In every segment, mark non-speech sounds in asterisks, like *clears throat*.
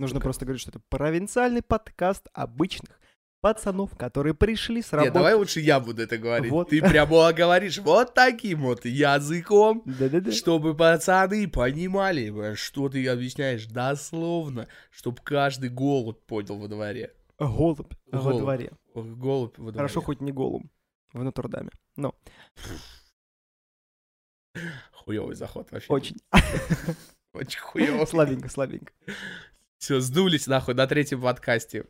Нужно просто говорить, что это провинциальный подкаст обычных пацанов, которые пришли с работы. Нет, давай лучше я буду это говорить. Вот. Ты прямо говоришь вот таким вот языком, Да-да-да. чтобы пацаны понимали, что ты объясняешь дословно, чтобы каждый голубь понял во дворе. Голубь во Голубь. дворе. Голубь во дворе. Хорошо, хоть не голум в Нотр-Даме. Но Хуёвый заход вообще. очень *laughs* Очень хуёвый. слабенько, слабенько. Все, сдулись нахуй на третьем подкасте.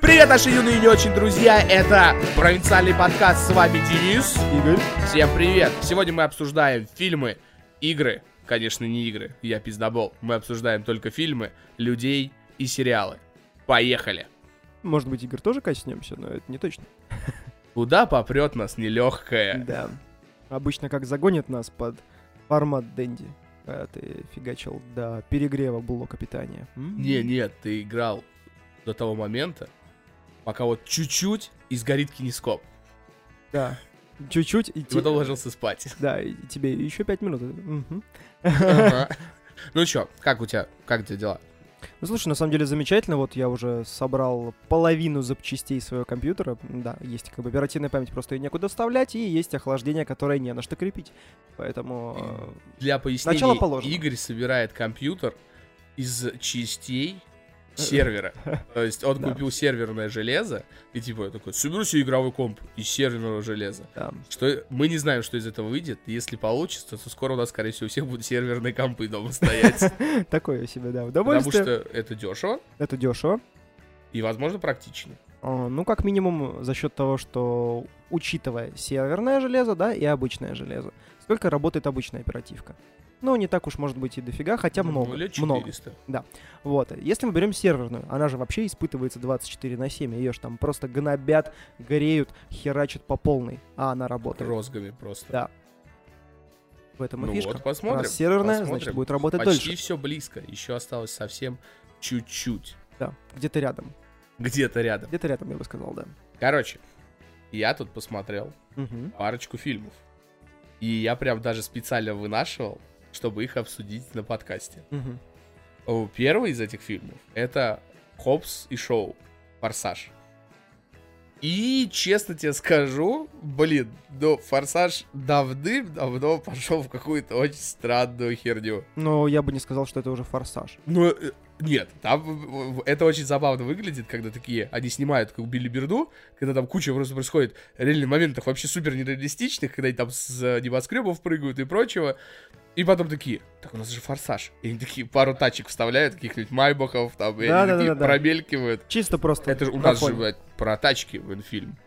Привет, наши юные и не очень друзья! Это провинциальный подкаст, с вами Денис. Игорь. Всем привет! Сегодня мы обсуждаем фильмы, игры, конечно, не игры, я пиздобол. Мы обсуждаем только фильмы, людей и сериалы. Поехали! Может быть, Игорь тоже коснемся, но это не точно. Куда попрет нас нелегкая? Да. Обычно как загонят нас под формат Дэнди. Когда ты фигачил до перегрева блока питания. М? Не, нет, ты играл до того момента, пока вот чуть-чуть и сгорит кинескоп. Да. Чуть-чуть и те- потом ложился спать. *laughs* Да, и тебе еще пять минут. *laughs* Ну чё, как у тебя, как у тебя дела? Ну, слушай, на самом деле замечательно. Вот я уже собрал половину запчастей своего компьютера. Да, есть как бы оперативная память, просто ее некуда вставлять, и есть охлаждение, которое не на что крепить. Поэтому... э, Для пояснения, Начало положено. Игорь собирает компьютер из частей сервера. *laughs* То есть он Да. купил серверное железо, и типа такой, соберу себе игровой комп из серверного железа. да. Что мы не знаем, что из этого выйдет. Если получится, то скоро у нас, скорее всего, у всех будут серверные компы дома стоять. *laughs* Такое себе, да, Потому что это дешево Это дешево. и, возможно, практично. А, Ну, как минимум, за счет того, что учитывая серверное железо, да, и обычное железо, сколько работает обычная оперативка? Ну, не так уж может быть и дофига, хотя много. Ну, лет много. 400. Вот. Если мы берем серверную, она же вообще испытывается 24 на 7. Ее же там просто гнобят, греют, херачат по полной, а она работает. Розгами просто. Да. В этом и Ну фишка. вот, посмотрим. Раз серверная, значит, посмотрим. будет работать Почти дольше. все близко. Еще осталось совсем чуть-чуть. Да, где-то рядом. Где-то рядом. Где-то рядом, я бы сказал, да. Короче, я тут посмотрел Мгм. парочку фильмов. И я прям даже специально вынашивал, чтобы их обсудить на подкасте. О, Первый из этих фильмов это Хопс и Шоу. Форсаж. И, честно тебе скажу, блин, ну, Форсаж давным-давно пошел в какую-то очень странную херню. Но я бы не сказал, что это уже форсаж. Ну, э, нет, там в- в- это очень забавно выглядит, когда такие, они снимают как Билли Берду, когда там куча просто происходит реальных моментов вообще супер нереалистичных, когда они там с э, небоскребов прыгают и прочего. И потом такие, так у нас же форсаж. И они такие пару тачек вставляют, каких-нибудь майбахов, там, и они такие Да-да-да-да. промелькивают. Чисто просто Это же у на нас же, блядь, про тачки, блин, фильм.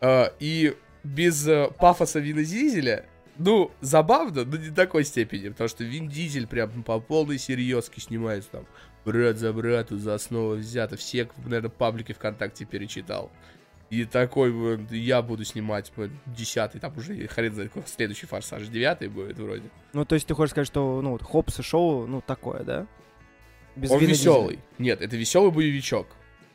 А, и без э, пафоса Вина Дизеля, ну, забавно, но не такой степени, потому что Вин Дизель прям по полной серьезке снимается там. Брат за брату, за основу взято. Все, наверное, паблики ВКонтакте перечитал. И такой, я буду снимать, десятый, там уже хрен знает, какой следующий форсаж, девятый будет вроде. Ну, то есть ты хочешь сказать, что, ну, Хопс и Шоу, ну, такое, да? Без Он Вина Дизеля. веселый. Нет, это веселый боевичок.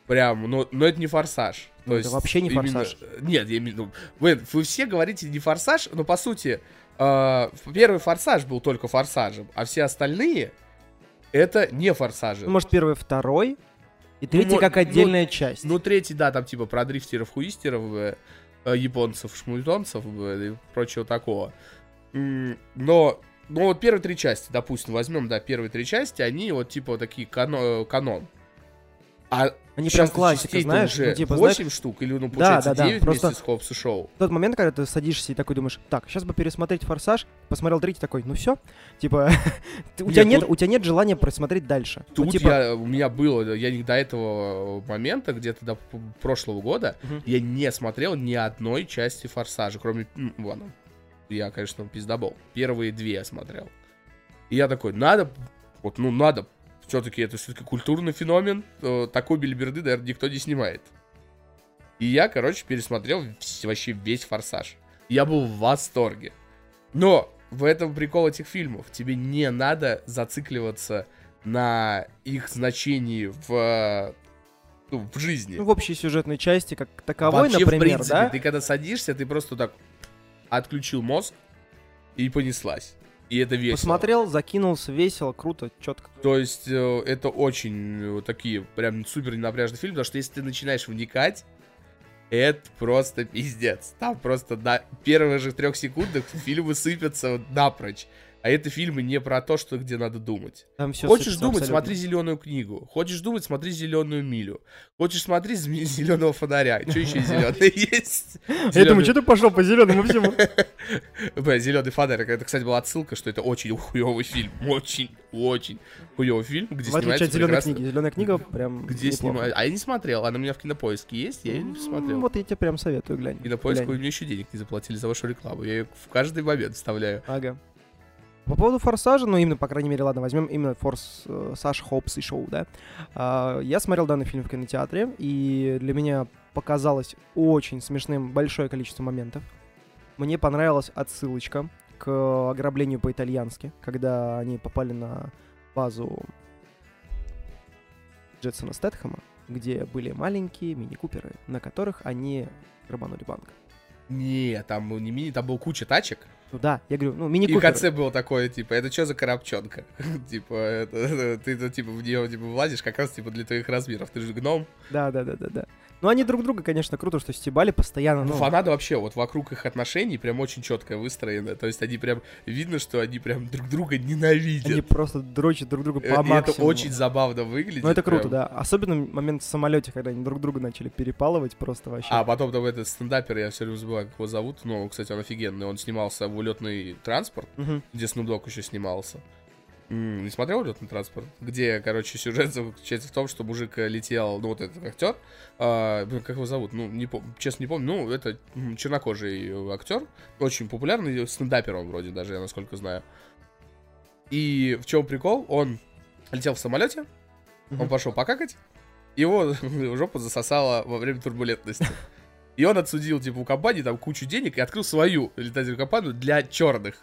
Прям, но, но это не форсаж. Ну, То это есть вообще не именно- «Форсаж». Нет, я имею в виду- Блин, вы все говорите не форсаж, но по сути, э, первый форсаж был только форсажем, а все остальные это не форсажи. Ну, может, первый, второй, и третий мо- как ну, отдельная часть. Ну, третий, да, там типа про дрифтеров, хуистеров, э, э, японцев, шмультонцев э, и прочего такого. Но, ну вот первые три части, допустим, возьмем, да, первые три части, они вот типа вот такие кано- канон. А Они прям классика, знаешь? уже Ну, типа, 8 знаешь, штук, или, ну, Да, получается, да, да, 9 просто- вместе с Хопс и Шоу. тот момент, когда ты садишься и такой думаешь, так, сейчас бы пересмотреть «Форсаж», посмотрел третий такой, ну все, типа, *laughs* у Нет, тебя нет, тут- у тебя нет желания просмотреть дальше. Ну, Тут типа, я, у меня было, я до этого момента, где-то до прошлого года, Мгм. я не смотрел ни одной части Форсажа, кроме, м, ладно, я, конечно, пиздобол. Первые две я смотрел. И я такой, надо, вот, ну, надо, все-таки это все-таки культурный феномен, э, такой бильберды, наверное, никто не снимает. И я, короче, пересмотрел вообще весь Форсаж. Я был в восторге. Но в этом прикол этих фильмов. Тебе не надо зацикливаться на их значении в, ну, в жизни. ну, в общей сюжетной части, как таковой, Вообще, например, в принципе, да? ты когда садишься, ты просто так отключил мозг и понеслась. И это весело. Посмотрел, закинулся, весело, круто, четко. То есть э, это очень э, такие прям супер ненапряжный фильм, потому что если ты начинаешь вникать, это просто пиздец. Там просто на первых же трех секундах фильмы сыпятся напрочь. А это фильмы не про то, что где надо думать. Там все Хочешь думать, смотри зеленую книгу. Хочешь думать, смотри зеленую милю. Хочешь смотри зеленого фонаря. Что еще *laughs* зеленый есть? Я думаю, что ты пошел по зеленому всему? *laughs* Зеленый фонарь. Это, кстати, была отсылка, что это очень хуевый фильм. Очень, очень хуевый фильм, где снимается прекрасно- книги. Зеленая книга прям Где снимают? А я не смотрел. Она у меня в кинопоиске есть, я ее не посмотрел. Вот я тебе прям советую, глянь. Кинопоиск, вы мне еще денег не заплатили за вашу рекламу. Я ее в каждый момент вставляю. Ага. По поводу Форсажа, ну именно, по крайней мере, ладно, возьмем именно Форс э, Хопс и Шоу, да. А, я смотрел данный фильм в кинотеатре, и для меня показалось очень смешным большое количество моментов. Мне понравилась отсылочка к ограблению по-итальянски, когда они попали на базу Джетсона Стэтхэма, где были маленькие мини-куперы, на которых они грабанули банк. Не, там был не мини, там был куча тачек. Ну да, я говорю, ну И в мини-куперы. конце было такое, типа, это что за коробчонка? *laughs* Типа, это, ты, типа, в нее, типа, влазишь как раз, типа, для твоих размеров. Ты же гном. Да, да, да, да, да. Ну, они друг друга, конечно, круто, что стебали постоянно. Ну, Ну, фанаты вообще, вот вокруг их отношений прям очень четко выстроено. То есть они прям, видно, что они прям друг друга ненавидят. они просто дрочат друг друга Э, по И это максимуму. очень забавно выглядит. Ну, это круто, прям. да. Особенно момент в самолете, когда они друг друга начали перепалывать просто вообще. А потом там этот стендапер, я все время забываю, как его зовут. Ну, кстати, он офигенный. Он снимался в улетный транспорт, Мгм. где Snoop Dogg еще снимался. Не смотрел улетный транспорт? Где, короче, сюжет заключается в том, что мужик э, летел, ну, вот этот актер, а, как его зовут? Ну, не пом- честно, не помню. Ну, это чернокожий э, актер, очень популярный, стендапер он вроде даже, я насколько знаю. И в чем прикол? Он летел в самолете, он пошел покакать, его *laughs* жопу засосало во время турбулентности. И он отсудил, типа, у компании там кучу денег и открыл свою летательную компанию для черных.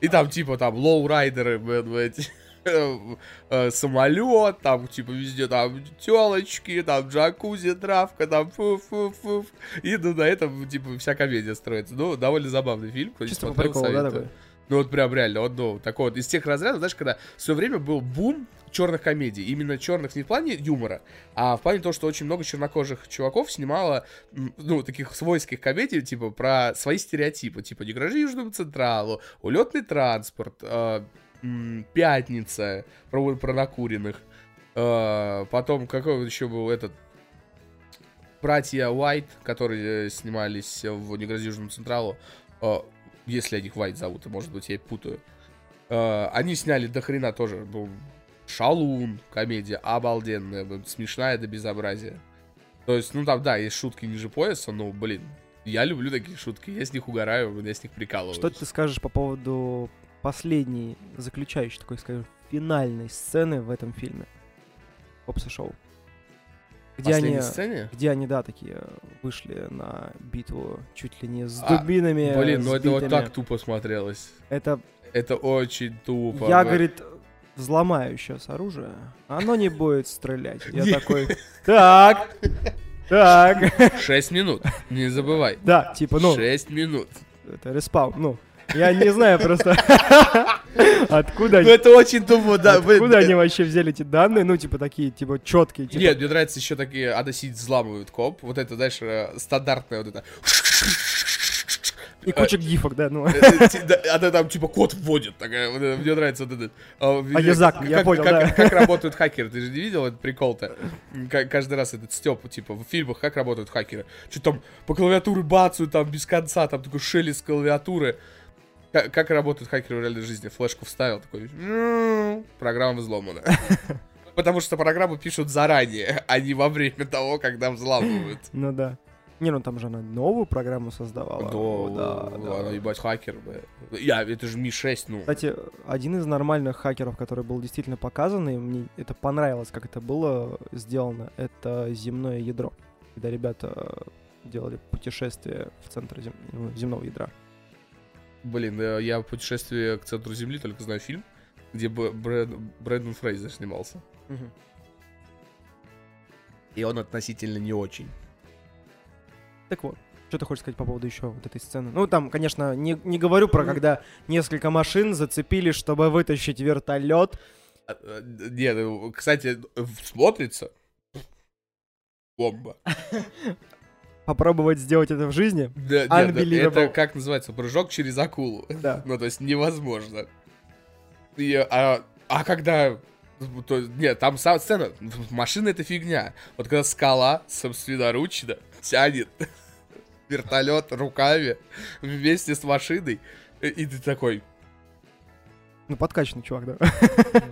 И там, типа, там, лоурайдеры, эти, *laughs* э, самолет, там, типа, везде там телочки, там, джакузи, травка, там, фу-фу-фу. И ну, на этом, типа, вся комедия строится. Ну, довольно забавный фильм. Чисто по приколу, да, такой? Ну вот прям реально, он, ну, такой вот из тех разрядов, знаешь, когда в свое время был бум черных комедий. Именно черных не в плане юмора, а в плане того, что очень много чернокожих чуваков снимало, ну, таких свойских комедий, типа, про свои стереотипы. Типа, не грожи Южному Централу, улетный транспорт, э, пятница, про, про накуренных. Э, потом, какой вот еще был этот братья Уайт, которые э, снимались в «Не грози Южному Централу», э, если они их Уайт зовут, может быть, я их путаю. Э, они сняли до хрена тоже, ну, Шалун, комедия обалденная, смешная до безобразия. То есть, ну там, да, есть шутки ниже пояса, но, блин, я люблю такие шутки, я с них угораю, я с них прикалываюсь. Что ты скажешь по поводу последней, заключающей, такой, скажем, финальной сцены в этом фильме? Опса Где они, сцене? где они, да, такие вышли на битву чуть ли не с А, дубинами. Блин, ну это вот так тупо смотрелось. Это Это очень тупо. я, блин. говорит, взломаю сейчас оружие, оно не будет стрелять. Я такой, так, так. Шесть минут, не забывай. Да, типа, ну, Шесть минут. это респаун, ну. Я не знаю просто, *laughs* откуда Ну они, это очень тупо, да. откуда они вообще взяли эти данные, ну, типа, такие, типа, четкие, типа, Нет, мне нравится еще такие, Ада сидит, взламывают коп. Вот это, знаешь, э, стандартная вот это. и куча гифок, да, ну. Э, ти- да, Она там типа код вводит. Такая, э, мне нравится вот это. А Язак, как- я понял, как- да. Как работают хакеры, ты же не видел этот прикол-то? Ка- Каждый раз этот степ, типа, в фильмах, как работают хакеры. Что там по клавиатуре бацают там без конца, там такой шелест клавиатуры. Как, как работают хакеры в реальной жизни? Флешку вставил, такой, «М, программа взломана. *laughs* Потому что программу пишут заранее, а не во время того, когда взламывают. *laughs* Ну да. Не, ну там же она новую программу создавала. Да, О, да, да, да. ебать, хакер, бля. Я, это же Ми-6, ну. Кстати, один из нормальных хакеров, который был действительно показан, и мне это понравилось, как это было сделано, это земное ядро. Когда ребята делали путешествие в центр зем- ну, земного ядра. Блин, э, я путешествие к центру Земли только знаю фильм, где Брэд- Брэндон Фрейзер снимался. И он относительно не очень. Так вот, Что ты хочешь сказать по поводу еще вот этой сцены? Ну, там, конечно, не, не говорю про, когда несколько машин зацепили, чтобы вытащить вертолет. А, а, Не, ну, кстати, смотрится бомба. *laughs* Попробовать сделать это в жизни? Да, нет, да, это как называется, прыжок через акулу. Да. *laughs* Ну, то есть невозможно. И, а, а когда... То, нет, там сама сцена, машина это фигня. Вот когда скала собственноручно тянет *laughs* вертолет руками вместе с машиной, и и ты такой, Ну, подкачанный чувак, да.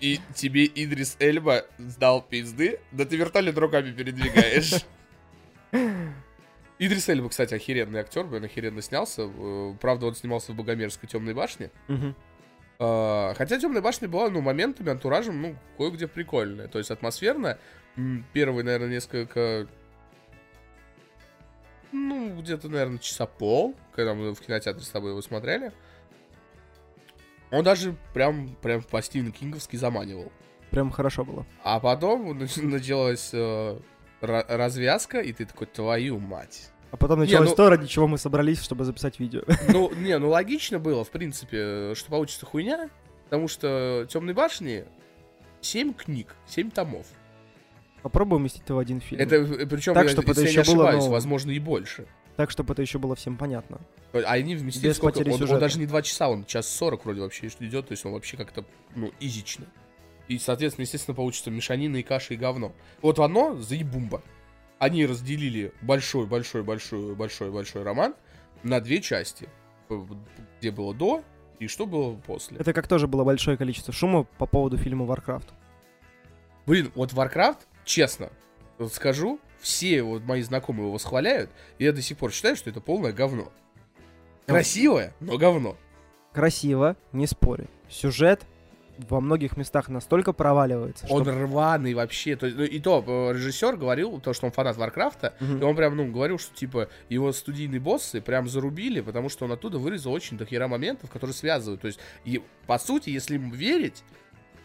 и тебе Идрис Эльба сдал пизды, да ты вертолет руками передвигаешь. *laughs* Идрис Эльба, кстати, охеренный актер, блин, охеренно снялся. Э, Правда, он снимался в Богомерзкой темной башне. А, Хотя темная башня была, ну, моментами, антуражем, ну, кое-где прикольная. То есть атмосферно. Первые, наверное, несколько... Ну, где-то, наверное, часа пол, когда мы в кинотеатре с тобой его смотрели. Он даже прям, прям по Стивену Кинговски заманивал. Прям хорошо было. А потом *laughs* нач- началась э, развязка, и ты такой, твою мать. А потом Не, началось ну- то, ради чего мы собрались, чтобы записать видео. *laughs* Ну, не, ну логично было, в принципе, что получится хуйня, потому что Темной башни 7 книг, 7 томов. Попробуй уместить это в один фильм. Это, э, причем, Так, я, чтобы это если я еще не было, ошибаюсь, ну, возможно, и больше. Так, чтобы это еще было всем понятно. А они вместили Без сколько? Он, он даже не 2 часа, он час 40 вроде вообще идет, то есть он вообще как-то, ну, изично. И, соответственно, естественно, получится мешанина и каша и говно. Вот оно, заебумба. Они разделили большой-большой-большой-большой-большой роман на две части. П- Где было до и что было после. Это как тоже было большое количество шума по поводу фильма Warcraft. Блин, вот Warcraft, честно, вот скажу, все вот мои знакомые его восхваляют, и я до сих пор считаю, что это полное говно. Красивое, но говно. Красиво, не спорю. Сюжет во многих местах настолько проваливается, что... Он рваный вообще. То есть, ну, и то, э, режиссер говорил, то, что он фанат Варкрафта, Мгм. и он прям, ну, говорил, что, типа, его студийные боссы прям зарубили, потому что он оттуда вырезал очень до хера моментов, которые связывают. То есть, и, по сути, если ему верить,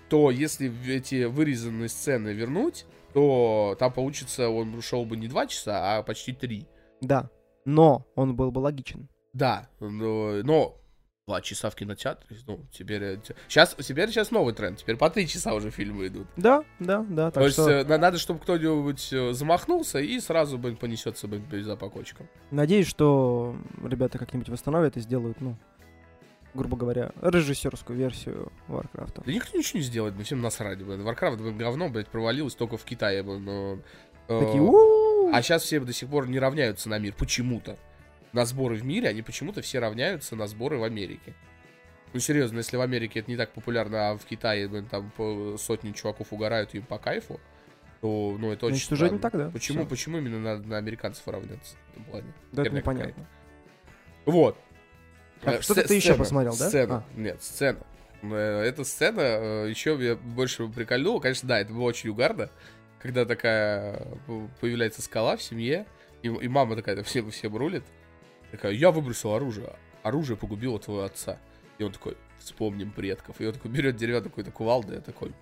то если эти вырезанные сцены вернуть, то там получится, он шел бы не два часа, а почти три. Да. Но он был бы логичен. Да, но, но два часа в кинотеатре, ну, теперь... Сейчас, теперь сейчас новый тренд, теперь по три часа уже фильмы идут. Да, да, да. То есть что э, на- надо, чтобы кто-нибудь э, замахнулся и сразу бы понесется бы за по кочкам. надеюсь, что ребята как-нибудь восстановят и сделают, ну, грубо говоря, режиссерскую версию Warcraft. Да никто ничего не сделает, блин, всем насрать, блин. Warcraft, блин, говно, блядь, провалилось только в Китае, блин, но... э, Такие. А сейчас все до сих пор не равняются на мир, почему-то. На сборы в мире они почему-то все равняются на сборы в Америке. Ну, серьезно, если в Америке это не так популярно, а в Китае, блин, там сотни чуваков угорают им по кайфу, то, ну, это очень Значит, уже не так, да? Почему, Всё. почему именно на, на американцев равняться в этом плане? Да, это Херня непонятно. Вот. Так, Э, что-то ты еще посмотрел, да? Сцена. А. Нет, сцена. Э, Эта сцена э, еще меня больше прикольнула. Конечно, да, это было очень угарно. Когда такая появляется скала в семье, и, и мама такая всем, всем рулит. Такая, я выбросил оружие. Оружие погубило твоего отца. И он такой, вспомним предков. И он такой берет деревянную какую-то кувалду, и я такой...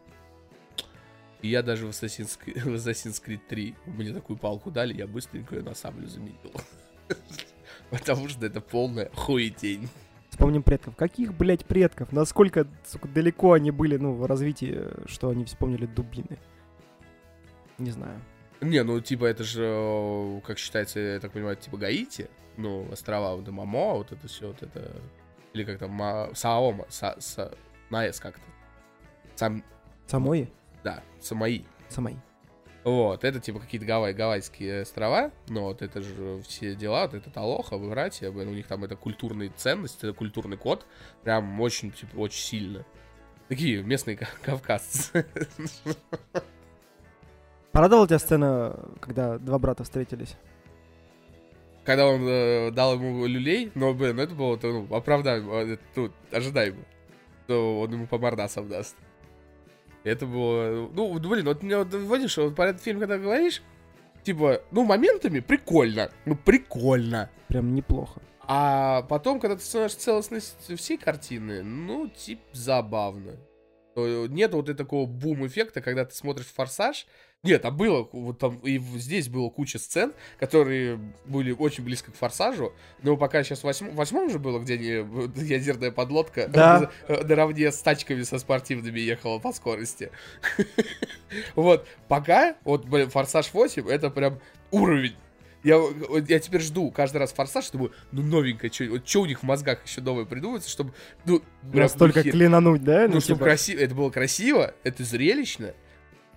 И я даже в Assassin's, Creed, в Assassin's Creed 3 мне такую палку дали, я быстренько ее на саблю заменил. *laughs* Потому что это полная хуетень. Вспомним предков. Каких, блядь, предков? Насколько, сука, далеко они были, ну, в развитии, что они вспомнили дубины? Не знаю. Не, ну типа это же, э, как считается, я так понимаю, типа Гаити, ну, острова, вот Мамо, вот это все, вот это, или как там, Ма- Саома, Са, Са- на С как-то. Сам, Самои? да, Самаи. Самои. Вот, это типа какие-то гавай, гавайские острова, но вот это же все дела, вот это Талоха, братья, блин, у них там это культурные ценности, это культурный код, прям очень, типа, очень сильно. Такие местные ка- кавказцы. Порадовала тебя сцена, когда два брата встретились? когда он э, дал ему люлей, но, блин, ну, это было ну, оправдаемо, э, ну, ожидаемо, что он ему по мордасам даст. Это было, ну, блин, вот, мне вот, видишь, вот про этот фильм, когда говоришь, типа, ну, моментами прикольно, ну, прикольно. Прям неплохо. А потом, когда ты становишься целостность всей картины, ну, типа, забавно. Нет вот и такого бум-эффекта, когда ты смотришь «Форсаж». Нет, а было, вот там и здесь было куча сцен, которые были очень близко к «Форсажу», но пока сейчас в восьмом, в восьмом же было, где вот, *laughs* ядерная подлодка Да. э, наравне с тачками со спортивными ехала по скорости. *laughs* Вот, пока, вот, блин, «Форсаж 8» это прям уровень. Я, я теперь жду каждый раз форсаж, думаю, ну новенькое, что вот чё у них в мозгах еще новое придумывается, чтобы, ну, прям Настолько хер- клинануть, да? ну, чтобы типа, красиво, это было красиво, это зрелищно,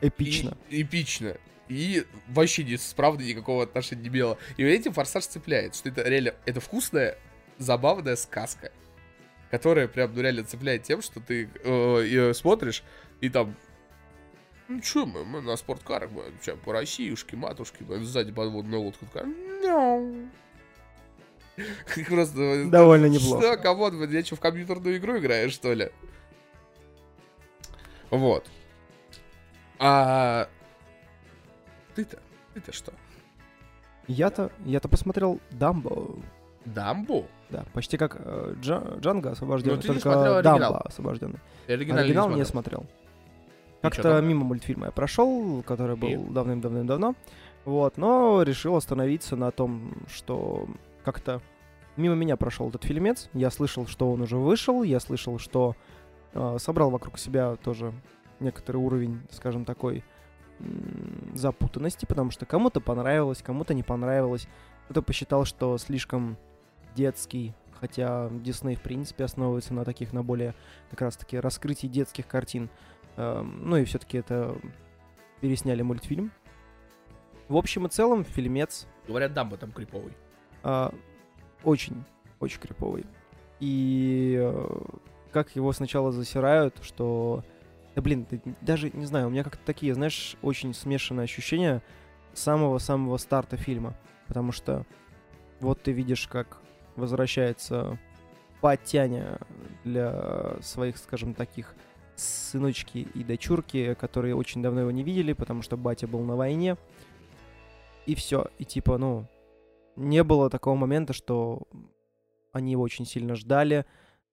Эпично. и эпично. И вообще не с правдой никакого отношения не имело. И этим форсаж цепляет, что это реально, это вкусная, забавная сказка. Которая прям, ну, реально цепляет тем, что ты э, её смотришь, и там ну чё, мы, мы на спорткарах, мы чё, по Россиюшке, матушке, мы сзади подводная лодка такая, мяу. *laughs* Просто... э, Довольно неплохо. Что, come on, я что, в компьютерную игру играю, что ли? Вот. А ты-то, ты-то что? Я-то, я-то посмотрел Дамбо. Дамбо? Да, почти как э, Джа- Джанго освобожденный, Но ты не только оригинал. Дамбо освобожденный. Оригинальный Оригинал не не смотрел. Как-то мимо мультфильма я прошел, который был давным-давным-давно. Вот, но решил остановиться на том, что как-то мимо меня прошел этот фильмец. Я слышал, что он уже вышел, я слышал, что э, собрал вокруг себя тоже некоторый уровень, скажем, такой запутанности, потому что кому-то понравилось, кому-то не понравилось. Кто-то посчитал, что слишком детский, хотя Дисней, в принципе, основывается на таких, на более как раз-таки раскрытии детских картин. Эм, Ну и все-таки это пересняли мультфильм. В общем и целом, фильмец Говорят, Дамбо там криповый. а, очень, очень криповый. И э, как его сначала засирают, что... Да блин, даже не знаю, у меня как-то такие, знаешь, очень смешанные ощущения самого-самого старта фильма. Потому что вот ты видишь, как возвращается Патяня для своих, скажем, таких сыночки и дочурки, которые очень давно его не видели, потому что батя был на войне. И все. И типа, ну, не было такого момента, что они его очень сильно ждали,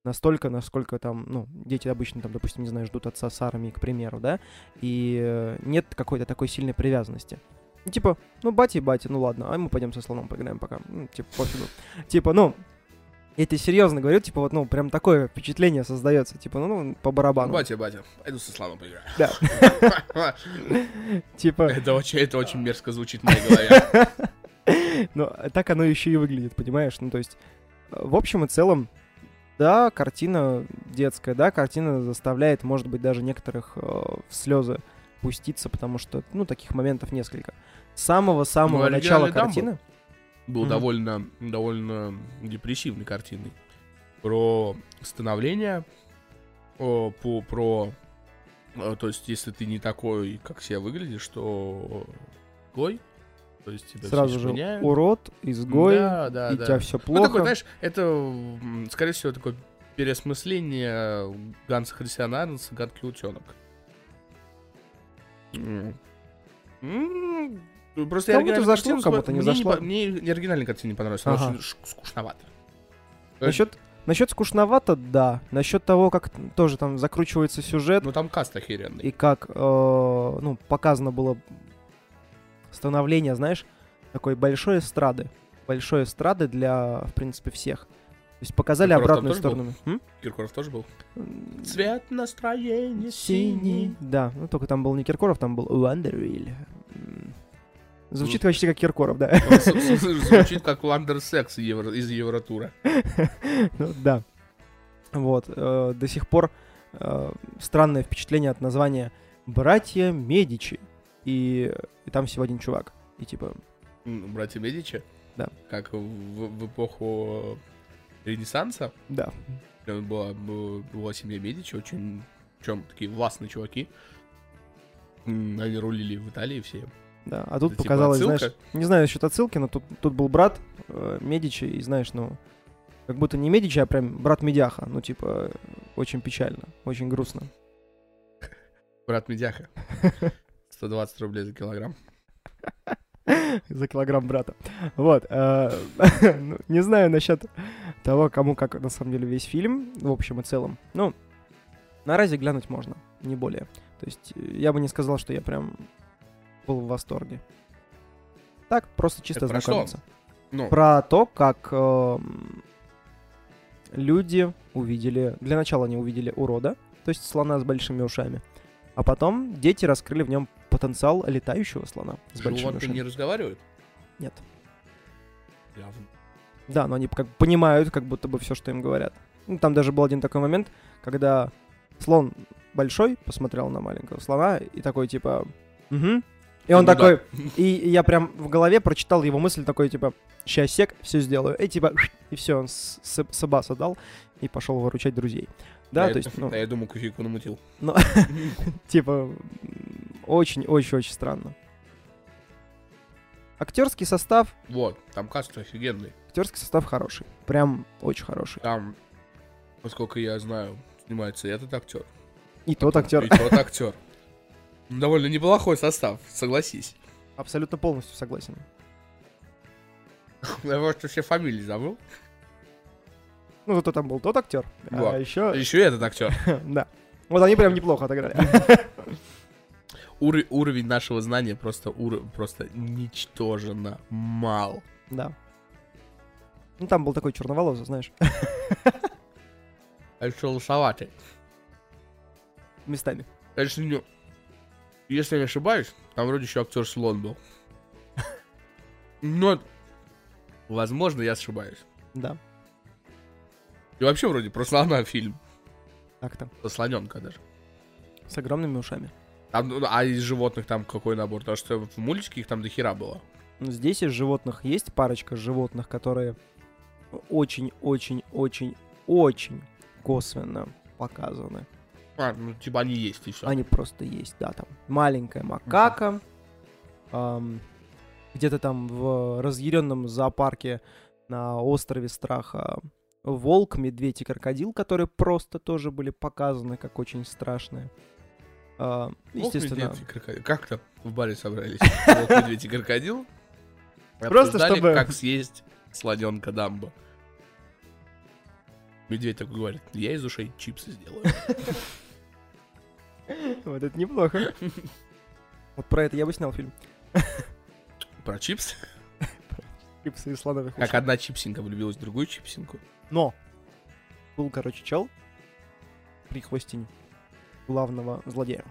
настолько, насколько там, ну, дети обычно там, допустим, не знаю, ждут отца с армии, к примеру, да, и э, нет какой-то такой сильной привязанности. Ну, типа, ну, батя и батя, ну ладно, а мы пойдем со слоном поиграем пока. Ну, типа, пофигу. Типа, ну, я тебе серьезно говорю, типа, вот, ну, прям такое впечатление создается, типа, ну, ну, по барабану. Батя, батя, пойду со славой поиграю. Да. *laughs* Типа, Это очень, это очень мерзко звучит в моей голове. *laughs* Ну, так оно еще и выглядит, понимаешь? Ну, то есть, э, в общем и целом, да, картина детская, да, картина заставляет, может быть, даже некоторых э, в слезы пуститься, потому что, ну, таких моментов несколько. С самого-самого Ну, начала картины. Был Мгм. довольно, довольно депрессивной картиной. Про становление, о, по, про... э, То есть, если ты не такой, как себя выглядишь, то... Гой. То есть, тебя Сразу же меняют. урод, изгой, Да, да, и да. тебя все Ну, плохо. такой, знаешь, это, скорее всего, такое переосмысление Ганса Христиана Андерса «Гадкий утенок». М. М, Просто я Кому-то зашло, кому-то не мне зашло. Мне не оригинальная картина не понравилась, она Ага. очень ш- скучновата. Насчет, насчет скучновато, да. Насчет того, как тоже там закручивается сюжет, Ну там каст охеренный. и как, э, ну, показано было становление, знаешь, такой большой эстрады. Большой эстрады для, в принципе, всех. То есть показали Киркоров обратную сторону. М? Киркоров тоже был. Цвет настроения Синий. Да, ну только там был не Киркоров, там был Уандервиль. Звучит Ну. почти как Киркоров, да. Звучит как Ландер Секс евро- из Евротура. *laughs* Ну, да. Вот. э, До сих пор э, странное впечатление от названия «Братья Медичи». И, и там всего один чувак. И типа, Братья Медичи. Да. Как в, в эпоху Ренессанса. да. Была, была, семья Медичи, очень, причем такие властные чуваки. Они рулили в Италии все. Да, а тут Это типа показалось, отсылка? знаешь, не знаю насчет отсылки, но тут, тут был брат э, Медичи, и знаешь, ну, как будто не Медичи, а прям брат Медяха. Ну, типа, очень печально, очень грустно. Брат Медяха. *laughs* 120 рублей за килограмм. *laughs* За килограмм брата. Вот. э, *laughs* ну, Не знаю насчет того, кому как на самом деле весь фильм, в общем и целом. Ну, На разе глянуть можно, не более. То есть э, я бы не сказал, что я прям был в восторге. Так, просто чисто Это про что? знакомиться. Ну, Про то, как эм, люди увидели... Для начала они увидели урода, то есть слона с большими ушами. А потом дети раскрыли в нем потенциал летающего слона с животные не разговаривают? Нет. Явно. Да, но они как понимают, как будто бы все, что им говорят. Ну, там даже был один такой момент, когда слон большой посмотрел на маленького слона и такой типа, угу. И он Ну да. такой, и я прям в голове прочитал его мысль такой типа, сейчас сек, все сделаю, и типа, и все, он с- с- сабаса дал и пошел выручать друзей. Да, я, то есть, *laughs* ну, да, я думаю, кофейку намутил. *laughs* *laughs* типа, очень-очень-очень странно. Актерский состав, Вот, там каст офигенный. актерский состав хороший, прям очень хороший. Там, насколько я знаю, снимается и этот актер. И тот актер И тот актер. Ну, Довольно неплохой состав, согласись. абсолютно полностью согласен. Я просто все фамилии забыл. Ну, зато там был тот актер, Вот. а еще, Еще этот актер. *laughs* да. Вот они прям неплохо отыграли. *laughs* Ур- уровень нашего знания просто, ур- просто ничтожно мал. Да. Ну, там был такой черноволосый, знаешь, А еще лосоватый. местами. Если не, если я не ошибаюсь, там вроде еще актер Слон был. *laughs* Но, возможно, я ошибаюсь. Да. И вообще вроде про слона фильм. Так там. Про слоненка даже. С огромными ушами. Там, ну, а из животных там какой набор? Потому что в мультике их там до хера было. Ну, Здесь из животных есть парочка животных, которые очень-очень-очень-очень косвенно показаны. А, ну типа они есть и все. Они просто есть, да, там. Маленькая макака. ам, где-то там в разъяренном зоопарке на острове страха волк, медведь и крокодил, которые просто тоже были показаны как очень страшные. А, естественно, Как там в баре собрались? *laughs* Волк, медведь и крокодил. Просто чтобы- как съесть слоненка Дамбо. Медведь такой говорит, я из ушей чипсы сделаю. *laughs* вот это неплохо. Вот про это я бы снял фильм. Про чипсы? *laughs* Чипсы из слоновых Как одна чипсинка влюбилась в другую чипсинку. Но был, короче, чел, прихвостень главного злодея.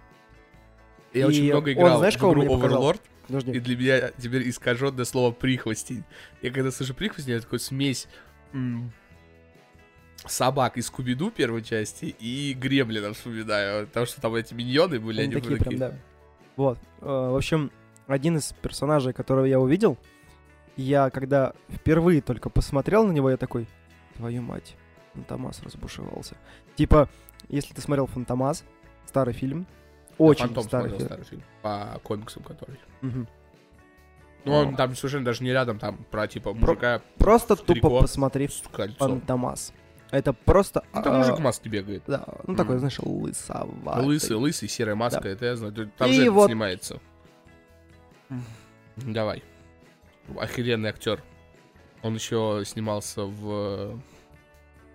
Я И очень много он, играл знаешь, в игру? Overlord, и Подожди. для меня теперь искаженное слово прихвостень. Я когда слышу прихвостень, я такой смесь м, собак из Скуби-Ду первой части и Гремлинов вспоминаю. Потому что там эти миньоны были, Они они такие были прям, да. Вот. Э, В общем, один из персонажей, которого я увидел, я когда впервые только посмотрел на него, я такой, твою мать, Фантомас разбушевался. Типа, если ты смотрел Фантомас, старый фильм, очень Фантом старый смотрел фильм. старый фильм. По комиксам, который. Мгм. Ну, он там совершенно даже не рядом, там про типа Про- мужика Просто тупо посмотри. Фантомас. Это просто... Ну, там а, мужик в маске бегает. Да, ну такой, знаешь, лысоватый. Лысый, лысый, серая маска, это я знаю. Там И же снимается. Давай. Охеренный актер. Он еще снимался в...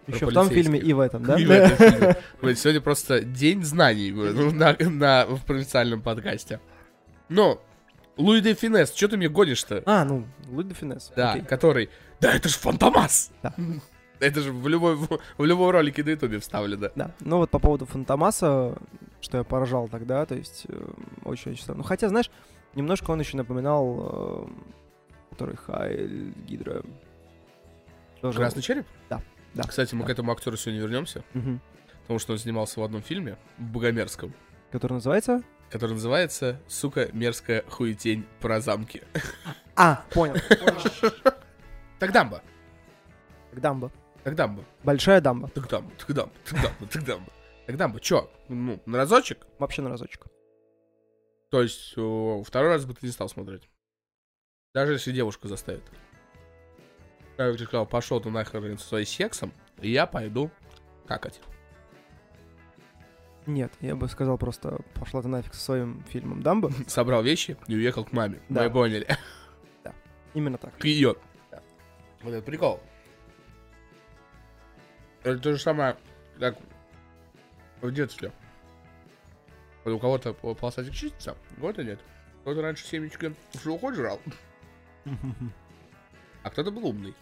Еще про в том фильме и в этом, да? И в этом *laughs* фильме. Блин, Сегодня просто день знаний *laughs* на, на- в провинциальном подкасте. Но, Луи де Финес, что ты мне гонишь-то? А, ну, Луи де Финес. Да, окей. который... Да это же Фантомас! Да. *laughs* Это же в, любой, в, любом ролике на ютубе вставлено. Да, ну вот по поводу Фантомаса, что я поражал тогда, то есть э, очень-очень странно. Ну, хотя, знаешь, немножко он еще напоминал, э, который Хайль Гидра. Тоже- Красный череп? Да, да, Кстати, мы да. к этому актеру сегодня вернемся, Мгм. потому что он снимался в одном фильме, в Богомерзком, Который называется? который называется «Сука, мерзкая хуетень про замки». А, понял. Так дамба, Так дамба. так дамба, Большая дамба. так дамба, так дамба, так дамба, так дамба. Так дамба, чё? Ну, на разочек? Вообще на разочек. То есть о, второй раз бы ты не стал смотреть. Даже если девушка заставит. Я бы сказал, пошел ты нахрен со своим сексом, и я пойду какать. Нет, я бы сказал просто, пошла ты нафиг со своим фильмом Дамбо. *laughs* Собрал вещи и уехал к маме. Да. Мы поняли. *laughs* Именно так. К ее. Вот это прикол. Это то же самое, как В детстве. Вот у кого-то по- полосатик чистится, у кого-то нет. Кто-то раньше семечки шелухой жрал, а кто-то был умный.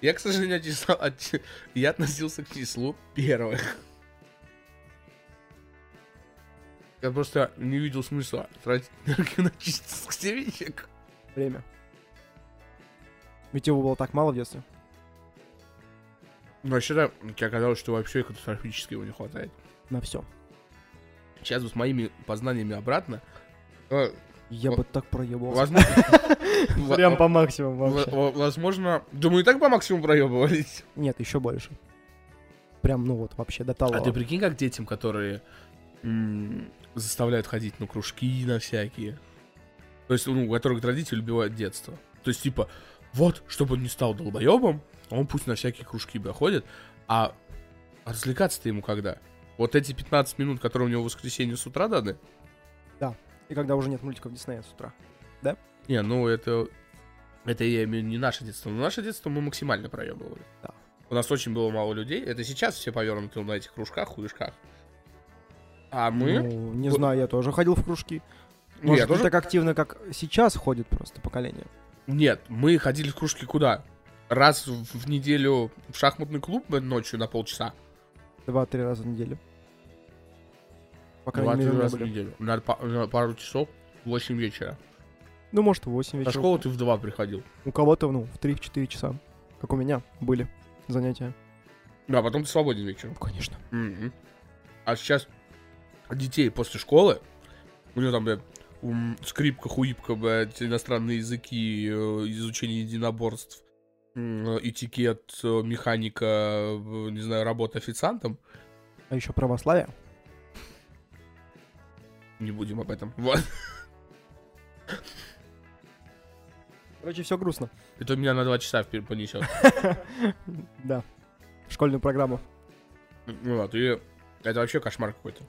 Я, к сожалению, отнесла- от- я относился к числу первых. Я просто не видел смысла тратить энергию на чистку семечек. Время. Ведь его было так мало в детстве. Но вообще-то, мне казалось, что вообще катастрофически его не хватает. На все. Сейчас бы с моими познаниями обратно. Я бы так проебался. Возможно, *laughs* Прям по максимуму Во- вообще. во- возможно, да мы и так по максимуму проебывались. Нет, еще больше. Прям, ну вот, вообще до того. А ты прикинь, как детям, которые заставляют ходить на кружки на всякие. То есть, ну, у которых родители убивают детство. То есть, типа, вот, чтобы он не стал долбоебом, он пусть на всякие кружки бы ходит, а развлекаться-то ему когда? Вот эти 15 минут, которые у него в воскресенье с утра даны? И когда уже нет мультиков Диснея с утра. Не, ну это... Это я имею не наше детство. Но наше детство мы максимально проебывали. Да. У нас очень было мало людей. Это сейчас все повернуты на этих кружках, хуешках. А мы... Ну, не знаю, я тоже ходил в кружки. Может, я тоже- так активно, как сейчас ходит просто поколение. Нет, мы ходили в кружки куда? Раз в неделю в шахматный клуб ночью на полчаса. Два-три раза в неделю. По крайней Два-три мере, раза в неделю. На, па- на пару часов, в 8 вечера. Ну, может, в 8 На вечера. школу ты в 2 приходил. У кого-то, ну, в 3-4 часа. Как у меня были занятия. Да, потом ты свободен вечером. Конечно. Мгм. А сейчас детей после школы, у него там, блядь, скрипка, хуипка, блядь, иностранные языки, э, изучение единоборств, этикет, э, механика, э, не знаю, работа официантом. А еще православие. Не будем об этом. Вот. Короче, все грустно. Это меня на два часа понесет. *laughs* Да. Школьную программу. Ну Вот, и это вообще кошмар какой-то.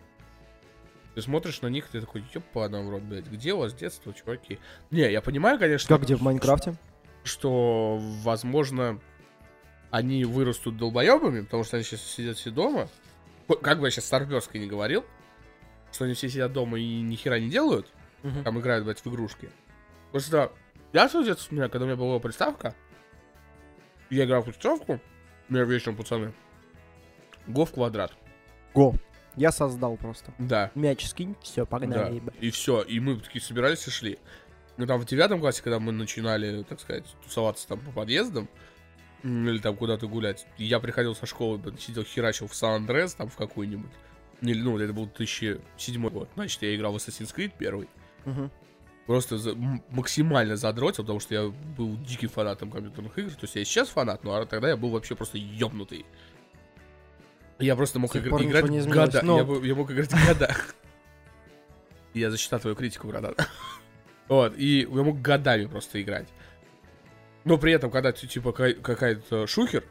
Ты смотришь на них, ты такой, ёпана в рот, блядь, где у вас детство, чуваки? Не, я понимаю, конечно, Как где в Майнкрафте? что, возможно, они вырастут долбоебами, потому что они сейчас сидят все дома. Как бы я сейчас старперской не говорил, что они все сидят дома и ни хера не делают, там играют, блядь, в игрушки. Просто я детство, у меня, когда у меня была приставка, я играл в приставку, у меня вечером, пацаны, го в квадрат. Го. Я создал просто. Да. Мяч скинь, все, погнали. Да, и все. И мы такие собирались и шли. Ну, там в девятом классе, когда мы начинали, так сказать, тусоваться там по подъездам, или там куда-то гулять, я приходил со школы, сидел, херачил в Сан-Андреас там в какую-нибудь. Или, ну, это был 2007 год. Значит, я играл в Assassin's Creed первый. Мгм. Просто за- максимально задротил, потому что я был диким фанатом компьютерных игр. То есть я сейчас фанат, но а тогда я был вообще просто ёбнутый. Я просто мог игр- играть не года. но- Я, бы- я мог играть года. Я засчитаю твою критику, братан. *laughs* Вот, и я мог годами просто играть. Но при этом, когда типа, какая- какая-то шухер,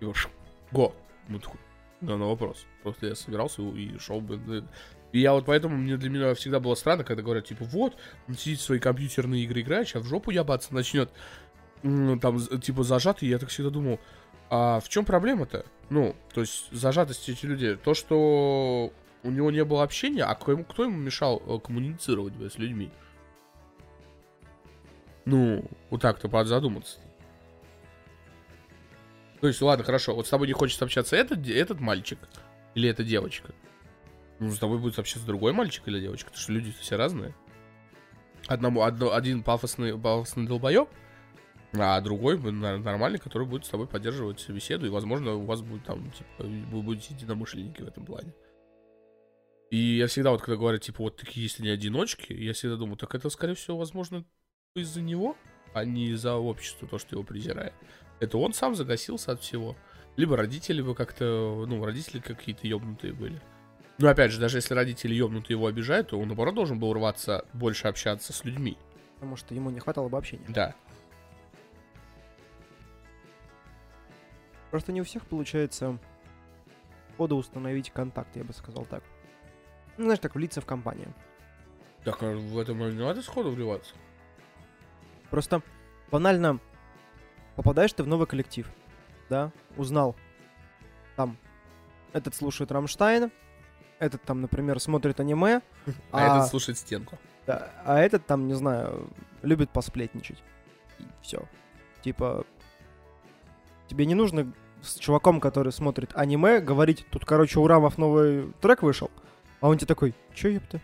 его ш- го, ну такой, да, на вопрос. Просто я собирался и шел бы. И я вот поэтому, мне для меня всегда было странно, когда говорят, типа, вот, он сидит в свои компьютерные игры играет, сейчас в жопу ябаться начнет. Там, типа, зажатый, я так всегда думал, а в чем проблема-то? Ну, то есть, зажатость эти люди, то, что у него не было общения, а кто ему, кто ему мешал э, коммуницировать с людьми? Ну, вот так-то надо задуматься. То есть, ладно, хорошо, вот с тобой не хочет общаться этот, этот мальчик или эта девочка. Ну, с тобой будет общаться другой мальчик или девочка, потому что люди все разные. Одному, одно, один пафосный, пафосный долбоеб, а другой на- нормальный, который будет с тобой поддерживать беседу, и, возможно, у вас будет там, типа, вы будете единомышленники в этом плане. И я всегда вот, когда говорят, типа, вот такие, если не одиночки, я всегда думаю, так это, скорее всего, возможно, из-за него, а не из-за общества, то, что его презирает. Это он сам загасился от всего. Либо родители бы как-то, ну, родители какие-то ёбнутые были. Но опять же, даже если родители ёбнутые его обижают, то он, наоборот, должен был рваться больше общаться с людьми. Потому что ему не хватало бы общения. Да. Просто не у всех получается хода установить контакт, я бы сказал так. Ну, знаешь, так влиться в компанию. Так, а в этом не надо сходу вливаться? Просто банально попадаешь ты в новый коллектив, да, узнал там этот слушает Рамштайн, этот там, например, смотрит аниме, *laughs* А этот слушает стенку. да, а этот там, не знаю, любит посплетничать. И все. Типа, тебе не нужно с чуваком, который смотрит аниме, говорить, тут, короче, у Рамов новый трек вышел, а он тебе такой, чё, ёпта?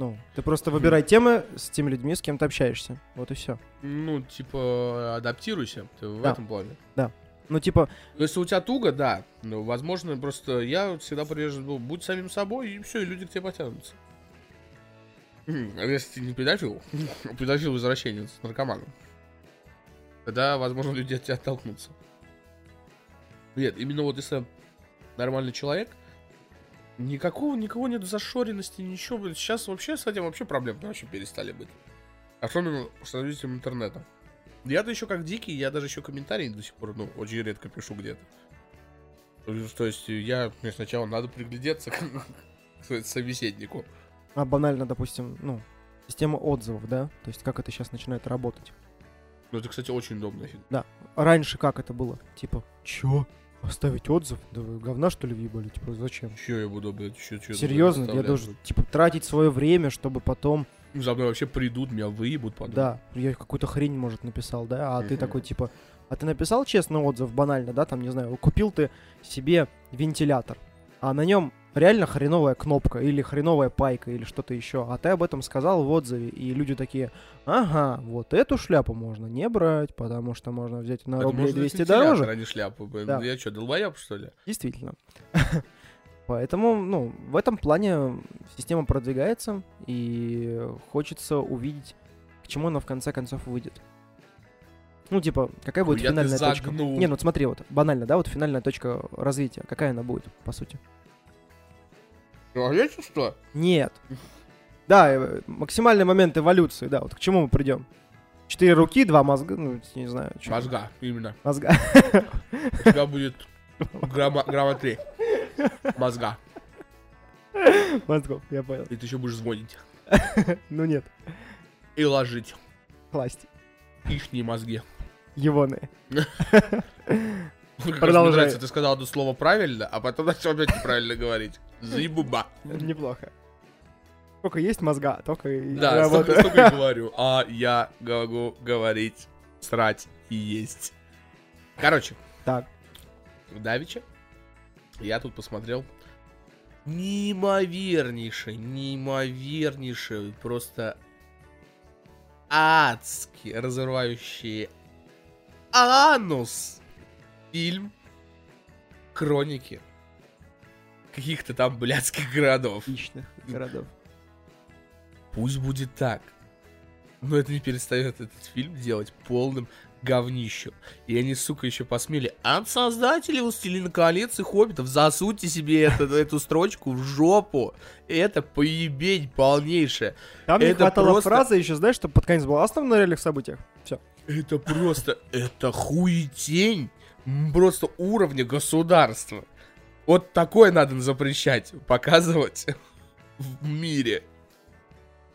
Ну, ты просто выбирай темы с теми людьми, с кем ты общаешься. Вот и все. Ну, типа, адаптируйся. Ты в Да. этом плане. Ну, типа, Ну, Если у тебя туго, да. Ну, возможно, просто я всегда привержен был, будь самим собой, и все, и люди к тебе потянутся. М, А если ты не педофил, *laughs* педофил возвращенец, наркоман, тогда, возможно, люди от тебя оттолкнутся. Нет, именно вот если нормальный человек, никакого, никого нет зашоренности, ничего. Сейчас вообще с этим вообще проблем вообще перестали быть. Особенно с развитием интернета. Я-то еще как дикий, я даже еще комментарии до сих пор, ну, очень редко пишу где-то. То есть- я, мне сначала надо приглядеться к *laughs* к собеседнику. а банально, допустим, ну, система отзывов, да? То есть как это сейчас начинает работать. Ну, это, кстати, очень удобно. фиг. Раньше как это было? Типа, чё? Оставить отзыв? Да вы говна, что ли, въебали? Типа, зачем? Чё я буду, блядь, чё, чё Серьезно, я должен, типа, тратить свое время, чтобы потом... За мной вообще придут, меня выебут потом. Да, я какую-то хрень, может, написал, да? А ты такой, типа... А ты написал честный отзыв, банально, да? Там, не знаю, купил ты себе вентилятор, а на нем реально хреновая кнопка или хреновая пайка или что-то еще. А ты об этом сказал в отзыве, и люди такие, ага, вот эту шляпу можно не брать, потому что можно взять на рублей можно 200 вентилятор, дороже. шляпу. блин. Да. Я что, долбоеб, что ли? Действительно. *laughs* Поэтому, ну, в этом плане система продвигается, и хочется увидеть, к чему она в конце концов выйдет. Ну, типа, какая будет Хуя финальная точка? Не, ну смотри, вот, банально, да, вот финальная точка развития, какая она будет, по сути? Ну, что? Нет. Да, э, максимальный момент эволюции, да, вот к чему мы придем? Четыре руки, два мозга, ну, не знаю. чё. Мозга, именно. Мозга. У тебя будет грамма, грамма 3. Мозга. Мозгов, я понял. И ты еще будешь звонить. *laughs* Ну нет, И ложить власти. ихние мозги. Егоные. *laughs* Раз Продолжай. Ты сказал это слово правильно, а потом начал опять неправильно говорить. Заебуба. Неплохо. Сколько есть мозга, только и Да, столько, столько и *laughs* говорю. А я могу говорить, срать и есть. Короче, Так, Давича я тут посмотрел неимовернейший, неимовернейший, просто адски разрывающий анус фильм Хроники каких-то там блядских городов. хищных городов. Пусть будет так. Но это не перестает этот фильм делать полным говнищем. И они, сука, еще посмели. От создателей «Властелина колец» и «Хоббитов» засуньте себе эту, *laughs* эту строчку в жопу. Это поебень полнейшая. Там не Это хватало просто- фразы еще, знаешь, чтобы под конец было основано на реальных событиях. Все. Это просто... Это хуетень просто уровня государства. Вот такое надо запрещать, показывать *laughs* в мире.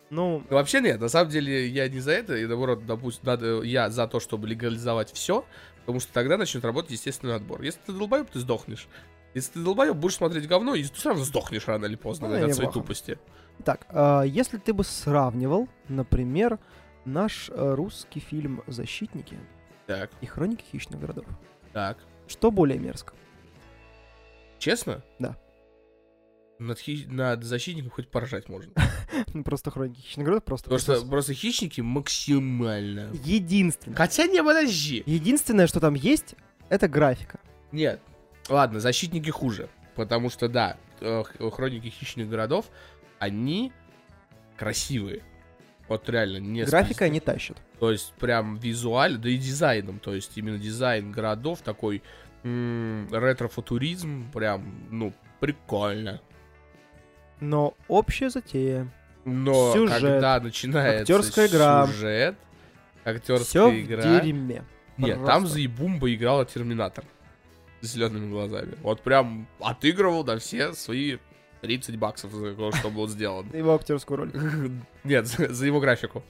Ну, Вообще нет, на самом деле я не за это, и наоборот, допустим, надо, я за то, чтобы легализовать все, потому что тогда начнет работать естественный отбор. Если ты долбоеб, ты сдохнешь. Если ты долбоеб, будешь смотреть говно, и ты все равно сдохнешь рано или поздно Ну, от своей неплохо. тупости. так, а, если ты бы сравнивал, например, наш э, русский фильм «Защитники» Так, и «Хроники хищных городов», так. что более мерзко? Честно? Да. Над, хи- над защитником хоть поржать можно. *laughs* Ну, Просто «Хроники хищных городов» просто... Потому что просто хищники максимально. Единственное. Хотя не, подожди. Единственное, что там есть, это графика. Нет. Ладно, защитники хуже. Потому что, да, э, х- хроники хищных городов, они красивые. Вот реально, не Графика не тащит. То есть прям визуально, да и дизайном. То есть именно дизайн городов такой ретро-футуризм, прям, ну, прикольно. Но общая затея. Но Сюжет, когда начинается актерская игра. сюжет, актерская Все в игра... дерьме. Нет, Просто. там Заебумба играла Терминатор. С зелеными глазами. Вот прям отыгрывал на все свои 30 баксов за то, что был сделан. *laughs* Его актерскую роль. Нет, за за его графику.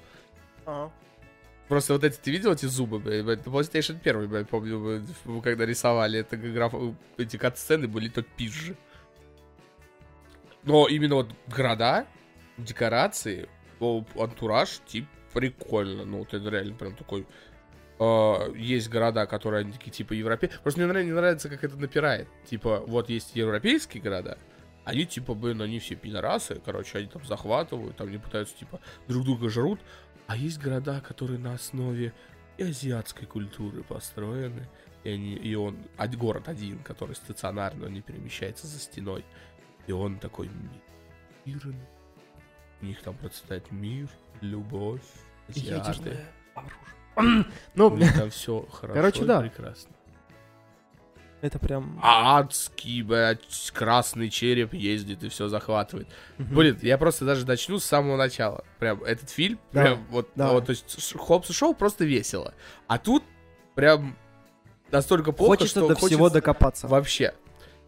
Просто вот эти, ты видел эти зубы, блядь? Это PlayStation 1, блядь, помню, мы, когда рисовали это граф... эти кат-сцены были то пизжи. Но именно вот города, декорации, антураж, тип, прикольно. Ну, вот это реально прям такой... Uh, есть города, которые они такие типа европейские. Просто мне не нравится, как это напирает. Типа, вот есть европейские города, они типа, блин, они все пидорасы, короче, они там захватывают, там не пытаются типа друг друга жрут. А есть города, которые на основе и азиатской культуры построены. И, они, и он, город один, который стационарно не перемещается за стеной. И он такой мирный. У них там процветает мир, любовь, азиаты. оружие. *clears throat* Ну, там все *laughs* хорошо Короче, да. прекрасно. Это прям... Адский, блядь, красный череп ездит и все захватывает. Мгм. Блин, я просто даже начну с самого начала. Прям этот фильм, Да, прям вот, да. вот, то есть Хопс и Шоу просто весело. А тут прям настолько плохо, Хочется что до хочется всего докопаться. вообще.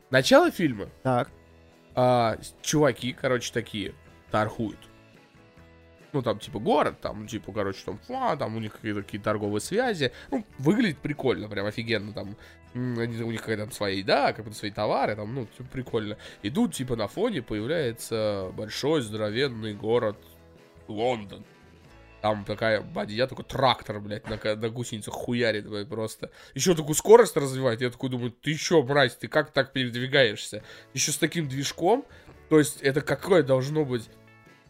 Начало фильма, Так. а, чуваки, короче, такие, торгуют. Ну, там, типа, город, там, типа, короче, там, фа, там у них какие-то какие торговые связи. Ну, выглядит прикольно, прям офигенно, там, у них какая-то там своя еда, какие-то свои товары, там, ну, типа, прикольно. И тут, типа, на фоне появляется большой, здоровенный город Лондон. Там такая бадья, такой трактор, блядь, на, на гусеницах хуярит, блядь, просто. Еще такую скорость развивает. Я такой думаю, ты чё, мразь, ты как так передвигаешься? Еще с таким движком. То есть это какое должно быть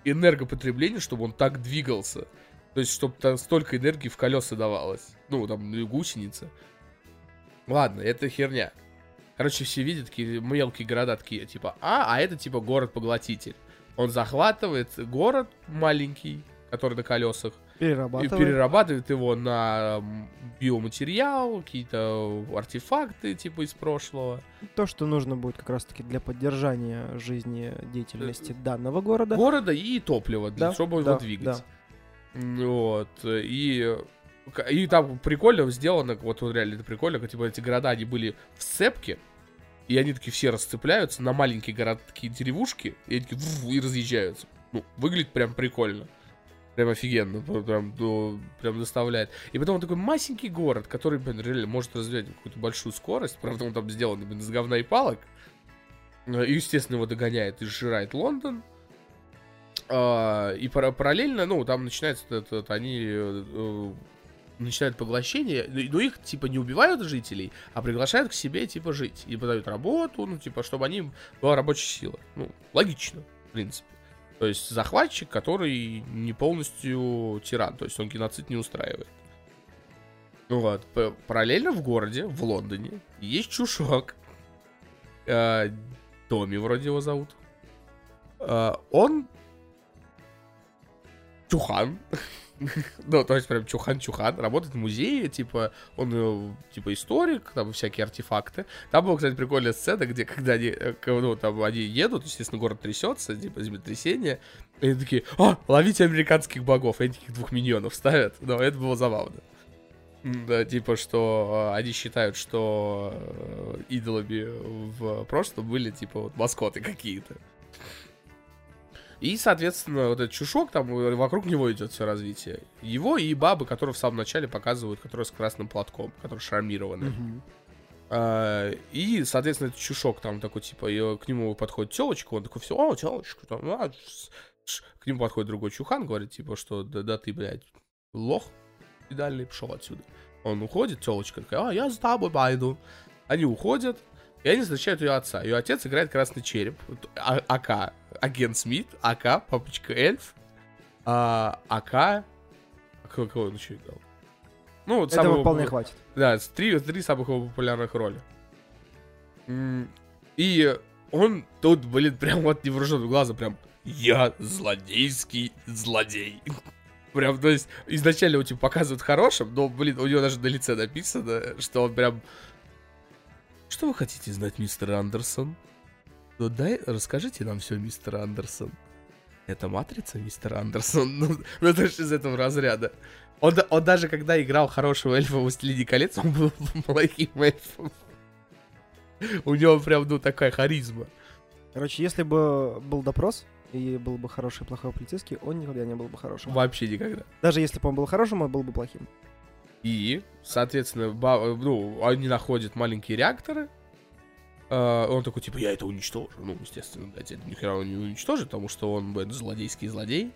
энергопотребление, чтобы он так двигался. То есть, чтобы там столько энергии в колеса давалось. Ну, там, гусеницы. Ладно, это херня. Короче, все видят такие мелкие города, такие, типа, а, а это типа город-поглотитель. Он захватывает город маленький, который на колесах, и Перерабатывай. перерабатывает его на биоматериал, какие-то артефакты, типа, из прошлого. То, что нужно будет как раз-таки для поддержания жизнедеятельности данного города. Города и топливо, для, Да, чтобы да, его двигать. Вот. И, и там прикольно сделано, вот, вот реально это прикольно, как, типа, эти города, они были в сцепке, и они такие все расцепляются на маленькие городские деревушки, и они такие вру, и разъезжаются. Ну, выглядит прям прикольно. Прям офигенно, прям, ну, прям доставляет. И потом он такой масенький город, который, блин, реально может развивать какую-то большую скорость. Правда, он там сделан блин, из говна и палок. Э, И, естественно, его догоняет и сжирает Лондон. А, и пара- параллельно, ну, там начинается, этот- они э, э, начинают поглощение, но их, типа, не убивают жителей, а приглашают к себе, типа, жить. И подают работу, ну, типа, чтобы они была рабочая сила. Ну, логично, в принципе. То есть захватчик, который не полностью тиран, то есть он геноцид не устраивает. Вот, параллельно в городе, в Лондоне, есть чушок. Э, Томми вроде его зовут. Э, Он чухан. *laughs* Ну, то есть прям чухан-чухан, работает в музее, типа, он, э, типа, историк, там всякие артефакты. Там была, кстати, прикольная сцена, где, когда они, э, ну, там, они едут, естественно, город трясется, типа, землетрясение, и они такие, а, ловите американских богов, и они таких двух миньонов ставят, но это было забавно. Да, типа, что э, они считают, что идолами в прошлом были, типа, вот маскоты какие-то. И, соответственно, вот этот чушок, там э, вокруг него идет все развитие. Его и бабы, которые в самом начале показывают, которые с красным платком, которые шармированы. Мгм. А, и, соответственно, этот чушок там такой, типа, и к нему подходит телочка, он такой, все, о, телочка, там, а, ш- ш». к нему подходит другой чухан, говорит, типа, что да, да ты, блядь, лох, идеальный, пошел отсюда. Он уходит, телочка такая, а, я с тобой пойду. Они уходят, и они встречают ее отца. Ее отец играет красный череп, А- АК, агент Смит, АК, папочка Эльф, а, АК, кого, кого он еще играл? Ну, вот Этого самого- вполне хватит. да, три, три самых его популярных роли. И он тут, блин, прям вот невооруженным глазом, прям я злодейский злодей. *laughs* Прям, то есть, изначально его типа показывают хорошим, но, блин, у него даже на лице написано, что он прям... Что вы хотите знать, мистер Андерсон? Ну дай, расскажите нам все, мистер Андерсон. Это матрица, мистер Андерсон? Ну, ну это же из этого разряда. Он, он даже когда играл хорошего эльфа в «Властелине колец», он был *laughs* плохим эльфом. У него прям, ну, такая харизма. Короче, если бы был допрос и был бы хороший и плохой полицейский, он никогда не был бы хорошим. Вообще никогда. Даже если бы он был хорошим, он был бы плохим. И, соответственно, ну, они находят маленькие реакторы. А, он такой, типа, я это уничтожу. Ну, естественно, блядь, это нихера он не уничтожит, потому что он, блядь, злодейский злодей.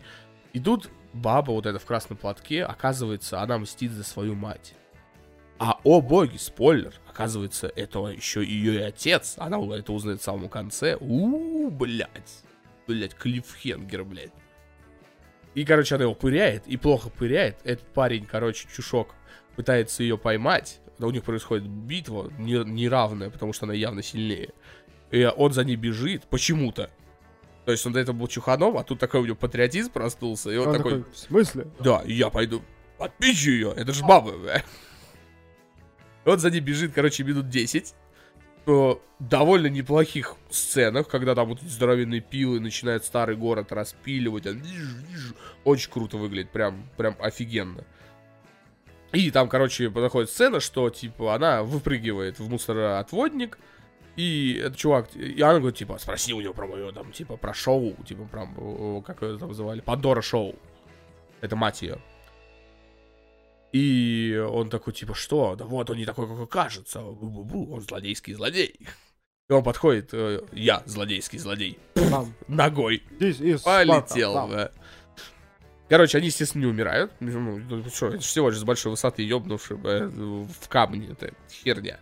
И тут баба вот эта в красном платке, оказывается, она мстит за свою мать. А, о боги, спойлер, оказывается, это еще ее и отец. Она это узнает в самом конце. у блядь. Блядь, клиффхенгер, блядь. И, короче, она его пыряет, и плохо пыряет. Этот парень, короче, чушок, пытается ее поймать. Но у них происходит битва не- неравная, потому что она явно сильнее. И он за ней бежит почему-то. То есть он до этого был чуханом, а тут такой у него патриотизм проснулся, и он, Он такой, такой, в смысле? да, я пойду отпищу ее, это же баба, бля». И Он за ней бежит, короче, минут 10. В довольно неплохих сценах, когда там вот эти здоровенные пилы начинают старый город распиливать. он. Очень круто выглядит, прям, прям офигенно. И там, короче, проходит сцена, что, типа, она выпрыгивает в мусороотводник, и этот чувак, и она говорит, типа, спроси у него про мое, там, типа, про шоу, типа, про, как ее там называли, Пандора шоу. Это мать ее. И он такой, типа, что? Да вот он не такой, какой кажется. Бу-бу-бу, он злодейский злодей. И он подходит, э, я злодейский злодей. Ногой. Полетел, да. Короче, они, естественно, не умирают. Ну, что, это всего лишь с большой высоты ёбнувши э, в камни. Это херня.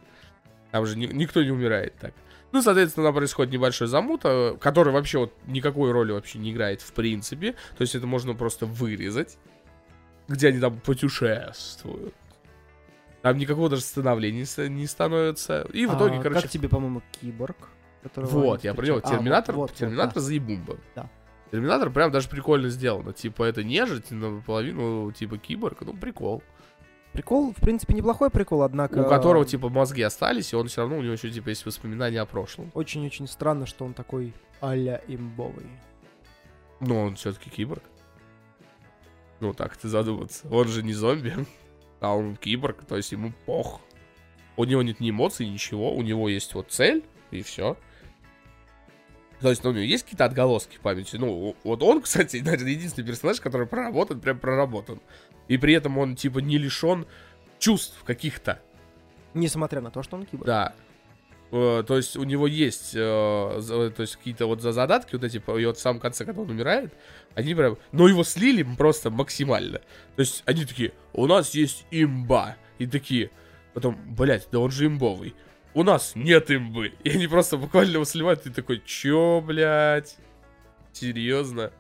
Там же ни- никто не умирает так. Ну, соответственно, там происходит небольшой замут, э, который вообще вот никакой роли вообще не играет в принципе. То есть это можно просто вырезать, где они там путешествуют. Там никакого даже становления не ст- не становится. И в итоге, А, короче, Как тебе, по-моему, киборг? вот, я про него. А, Терминатор, вот, вот, Терминатор да. заебумба. Да. Терминатор прям даже прикольно сделано. Типа, это нежить, наполовину, типа, киборг. Ну, прикол. Прикол, в принципе, неплохой прикол, однако... У которого, типа, мозги остались, и он все равно, у него еще, типа, есть воспоминания о прошлом. Очень-очень странно, что он такой а-ля имбовый. Но он все-таки киборг. Ну, так ты задуматься. Он же не зомби, *laughs* а он киборг, то есть ему пох. У него нет ни эмоций, ничего. У него есть вот цель, и все. То есть, ну, у него есть какие-то отголоски в памяти. Ну, вот он, кстати, *laughs* наверное, единственный персонаж, который проработан, прям проработан. И при этом он, типа, не лишен чувств каких-то. Несмотря на то, что он киборг. Да. Э, То есть у него есть, э, то есть какие-то вот за задатки вот эти, и вот в самом конце, когда он умирает, они прям, но его слили просто максимально. То есть они такие, у нас есть имба, и такие, потом, блять, да он же имбовый. У нас нет имбы. И они просто буквально его сливают, и ты такой, чё, блядь? Серьезно?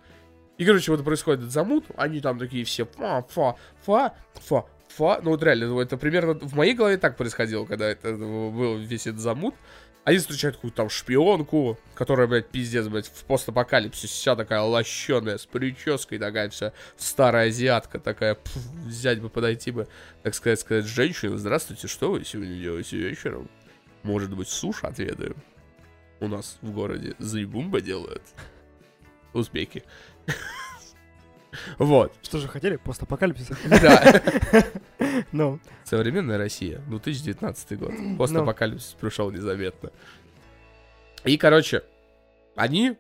И, короче, вот происходит замут, они там такие все фа, фа, фа, фа, фа. Ну вот реально, ну, это примерно в моей голове так происходило, когда это был весь этот замут. Они встречают какую-то там шпионку, которая, блядь, пиздец, блядь, в постапокалипсисе вся такая лощеная, с прической такая вся, старая азиатка такая, пф, взять бы, подойти бы, так сказать, сказать, женщина, здравствуйте, что вы сегодня делаете вечером? Может быть, суши отведаем? У нас в городе заебумба делают. Узбеки. Вот. Что же хотели? Постапокалипсис. *laughs* Да. Ну, Современная Россия, 2019 год. Постапокалипсис пришел незаметно. И, короче, они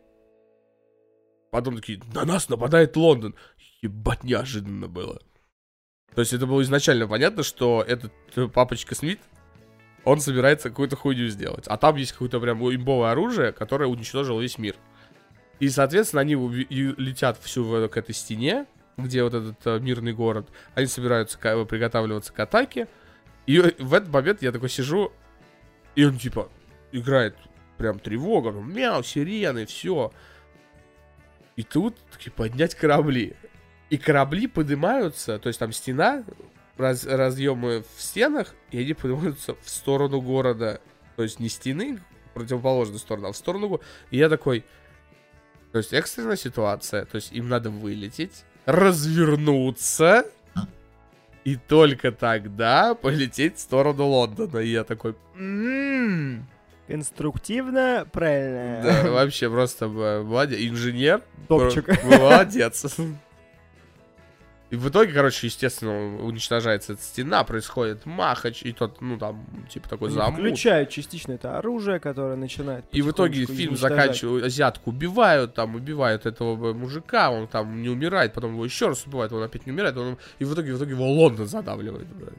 потом такие, на нас нападает Лондон. Ебать, неожиданно было. То есть это было изначально понятно, что этот э, папочка Смит, он собирается какую-то хуйню сделать. А там есть какое-то прям имбовое оружие, которое уничтожило весь мир. И, соответственно, они летят всю в- к этой стене, где вот этот э, мирный город. Они собираются ка- приготавливаться к атаке. И в этот момент я такой сижу, и он типа играет прям тревога, ну, мяу, сирены, все. И тут таки поднять корабли. И корабли поднимаются, то есть там стена, раз- разъемы в стенах, и они поднимаются в сторону города. То есть не стены, противоположную сторону, а в сторону города. И я такой, то есть экстренная ситуация, то есть им надо вылететь, развернуться, и только тогда полететь в сторону Лондона. И я такой, «М-м-м». конструктивно, правильно. да, вообще просто э, молодец, инженер, Топчик. *laughs* Молодец. И в итоге, короче, естественно, уничтожается эта стена, происходит махач, и тот, ну, там, типа такой замут. Включают частично это оружие, которое начинает И в итоге фильм заканчивает, азиатку убивают, там, убивают этого мужика, он там не умирает, потом его еще раз убивают, он опять не умирает, он- и в итоге, в итоге его Лондон задавливает, блядь.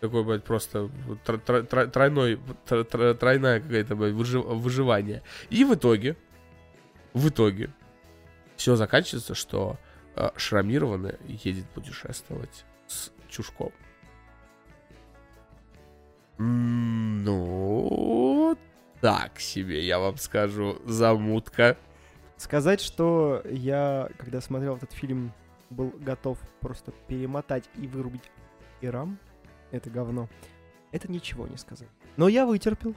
Такой, блядь, просто тр- тр- тр- тройной, тр- тр- тройная какая-то, блядь, выжи- выживание. И в итоге, в итоге, все заканчивается, что э, шрамированный едет путешествовать с чушком. Ну, так себе, я вам скажу, замутка. Сказать, что я, когда смотрел этот фильм, был готов просто перемотать и вырубить Ирам, это говно, это ничего не сказать. Но я вытерпел.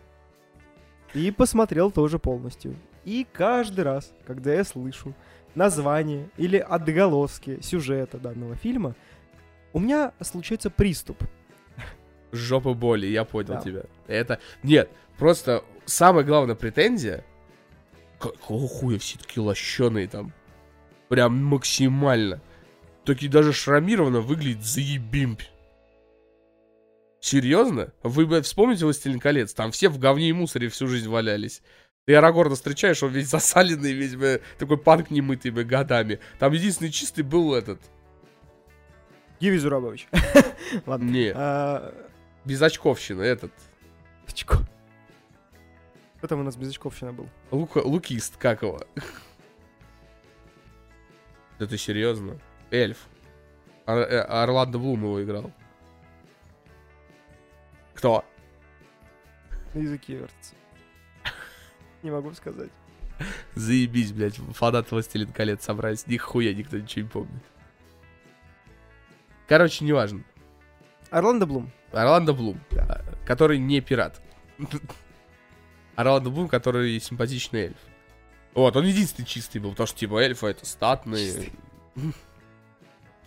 И посмотрел тоже полностью. И каждый раз, когда я слышу название или отголоски сюжета данного фильма, у меня случается приступ. Жопа боли, я понял Да. тебя. Это... Нет, просто самая главная претензия... Какого хуя все такие лощеные там? Прям максимально. Такие даже шрамированно выглядит заебимпь. Серьезно? Вы, блядь, вспомните «Властелин колец»? Там все в говне и мусоре всю жизнь валялись. Ты Арагорна встречаешь, он весь засаленный, весь, бля, такой панк немытый, бля, годами. Там единственный чистый был этот. Гиви Зурабович. *laughs* Ладно. Не, А, без очковщины, этот. очко. Кто там у нас без очковщина был? Лука, лукист, как его? Да ты серьезно? Эльф. Ор- э, Орландо Блум его играл. Кто? На языке вертится. Не могу сказать. Заебись, блядь, фанат Властелин колец собрались. Нихуя никто ничего не помнит. Короче, неважно. Орландо Блум. Орландо Блум, Да. а, который не пират. Орландо Блум, который симпатичный эльф. Вот, он единственный чистый был, потому что, типа, эльфы это статные... Чистый.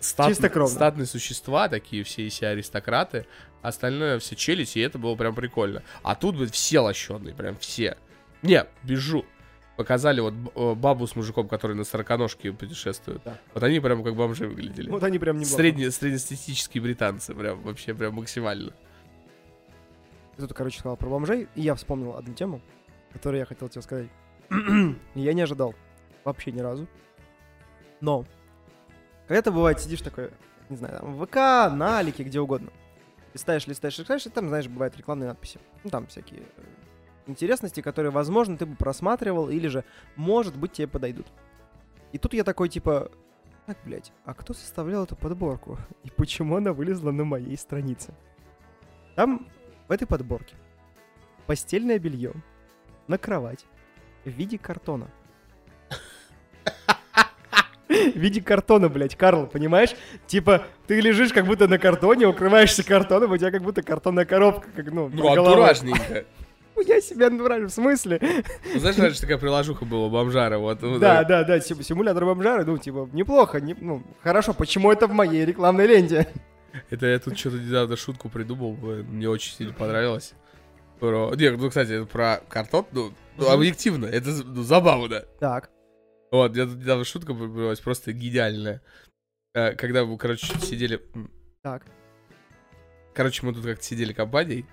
стат- Чистокровно. Статные существа, такие все все аристократы. Остальное все челюсти, и это было прям прикольно. А тут, блядь, все лощеные, прям все. Не, бежу. Показали вот э, бабу с мужиком, которые на сороконожке путешествуют. Да. Вот они прям как бомжи выглядели. Вот они прям неплохо. Средне, среднестатистические британцы, прям вообще прям максимально. Ты тут, короче, сказал про бомжей, и я вспомнил одну тему, которую я хотел тебе сказать. *clears throat* Я не ожидал вообще ни разу. Но, когда ты, бывает, сидишь такой, не знаю, там, в ВК, на Алике, где угодно, листаешь, листаешь, листаешь, и там, знаешь, бывают рекламные надписи. Ну, там всякие э, интересности, которые, возможно, ты бы просматривал, или же, может быть, тебе подойдут. И тут я такой, типа, так, блядь, а кто составлял эту подборку? *laughs* И почему она вылезла на моей странице? Там в этой подборке постельное белье на кровать в виде картона. *laughs* В виде картона, блядь, Карл, понимаешь? Типа, ты лежишь как будто на картоне, укрываешься картоном, у тебя как будто картонная коробка, как, ну, Ну, антуражненько. Ну, Я себя антураж, в смысле? Ну, знаешь, раньше такая приложуха была, бомжара, вот. вот Да, да, да, симулятор бомжара, ну, типа, неплохо, не- ну, хорошо, почему это в моей рекламной ленте? Это я тут что-то недавно шутку придумал, мне очень сильно понравилось. Про... Не, ну, кстати, про картон, ну, ну, объективно, это ну, забавно. Так, Вот, я тут недавно шутка появилась, просто гениальная. Э, Когда мы, короче, сидели... так. Короче, мы тут как-то сидели компанией.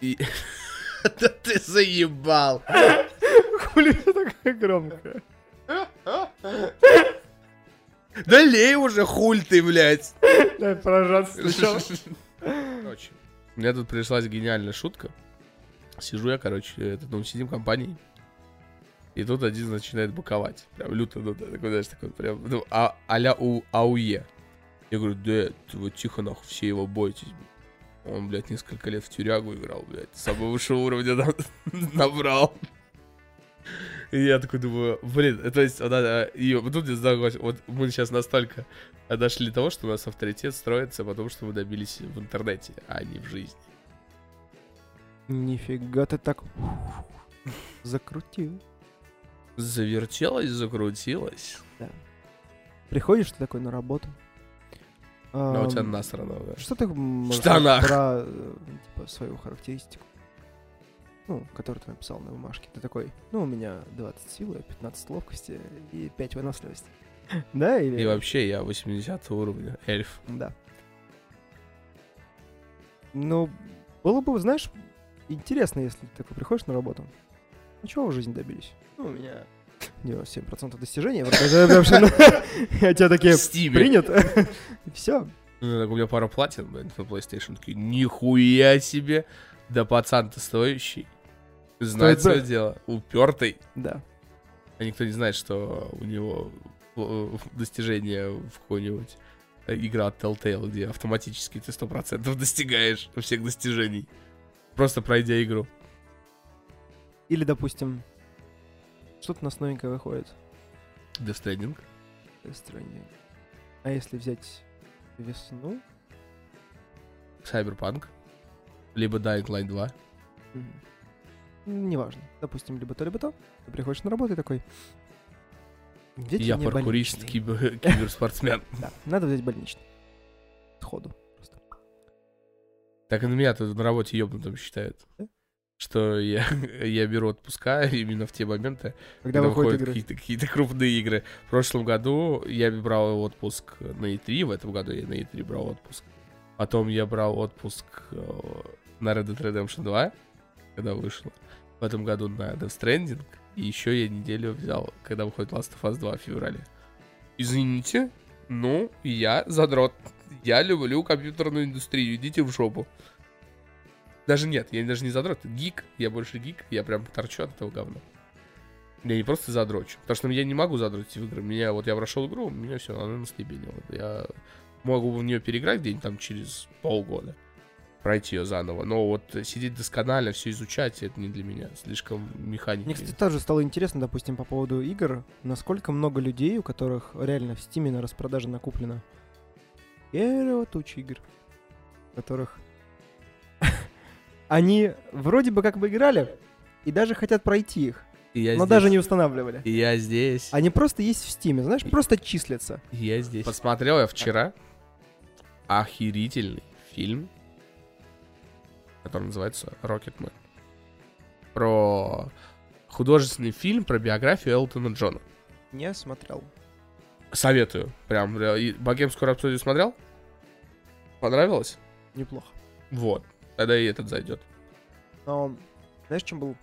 И... *laughs* Да ты заебал! Хули ты такая громкая? Да лей уже, хуль ты, блядь! Дай поражаться сначала. Короче, у меня тут пришлась гениальная шутка. Сижу я, короче, это, ну, сидим компанией. И тут один начинает боковать. Прям люто, ну, такой, знаешь, такой прям, ну, а, а-ля у, АУЕ. Я говорю, да, ты вот тихо, нахуй, все его бойтесь. Он, блядь, несколько лет в тюрягу играл, блядь. Самого высшего уровня на- *laughs* набрал. И я такой думаю, блин, э, то есть, вот, а, и вот тут я знаю, вот мы сейчас настолько дошли до того, что у нас авторитет строится, потому что мы добились в интернете, а не в жизни. Нифига ты так *laughs* закрутил. Завертелось, закрутилось. Приходишь ты такой на работу. А у тебя насрано, да. Что ты можешь сказать про э, типа, свою характеристику? Ну, которую ты написал на бумажке. Ты такой, ну, у меня 20 силы, 15 ловкости и 5 выносливости. *laughs* Да, или... И вообще я 80 уровня эльф. Да. Ну, было бы, знаешь, интересно, если ты такой приходишь на работу. Ну, чего вы в жизни добились? Ну, у меня 97% достижений. Ну, *laughs* Я тебя такие, принят. *laughs* Все. Ну, у меня пара платин блин, на PlayStation. Такие, нихуя себе. Да пацан-то стоящий. Знает свое дело. Упертый. Да. А никто не знает, что у него э, достижение в какой-нибудь э, игра от Telltale, где автоматически ты 100% достигаешь всех достижений. Просто пройдя игру. Или, допустим, что-то у нас новенькое выходит. Death Stranding. Death Stranding. А если взять весну? Cyberpunk. Либо Dying Light 2. Мгм. М, Неважно. Допустим, либо то, либо то. Ты приходишь на работу и такой... «Где Я паркурист, больничный?» кибер- *laughs* киберспортсмен. Да, надо взять больничный. Сходу. Просто. Так и на меня тут на работе ёбнутым считают. Да? Что я, *laughs* я беру отпуска именно в те моменты, Когда, когда выходят какие-то, какие-то крупные игры. В прошлом году я брал отпуск на E3, в этом году я на E3 брал отпуск. Потом я брал отпуск э, на Red Dead Redemption 2, когда вышло. В этом году на Death Stranding. И еще я неделю взял, когда выходит Last of Us 2 в феврале. Извините, ну, я задрот. Я люблю компьютерную индустрию, идите в жопу. Даже нет, я даже не задрот, гик, я больше гик, я прям торчу от этого говна. Я не просто задрочу. Потому что я не могу задротить в игры. Меня, вот я прошел игру, у меня все, она настебенила. Я могу в нее переиграть где-нибудь там через полгода. Пройти ее заново. Но вот сидеть досконально, все изучать, это не для меня. Слишком механики. Мне, кстати, тоже стало интересно, допустим, по поводу игр, насколько много людей, у которых реально в Стиме на распродаже накуплено херово туча игр, которых они вроде бы как бы играли и даже хотят пройти их, И я но здесь. даже не устанавливали. И я здесь. Они просто есть в Стиме, знаешь, просто числятся. Я здесь. Посмотрел я вчера охерительный фильм, который называется Рокетмен. Про художественный фильм про биографию Элтона Джона. Не смотрел. Советую. Прям. и Богемскую рапсодию смотрел? Понравилось? Неплохо. Вот. Тогда и этот зайдет. Но знаешь, чем был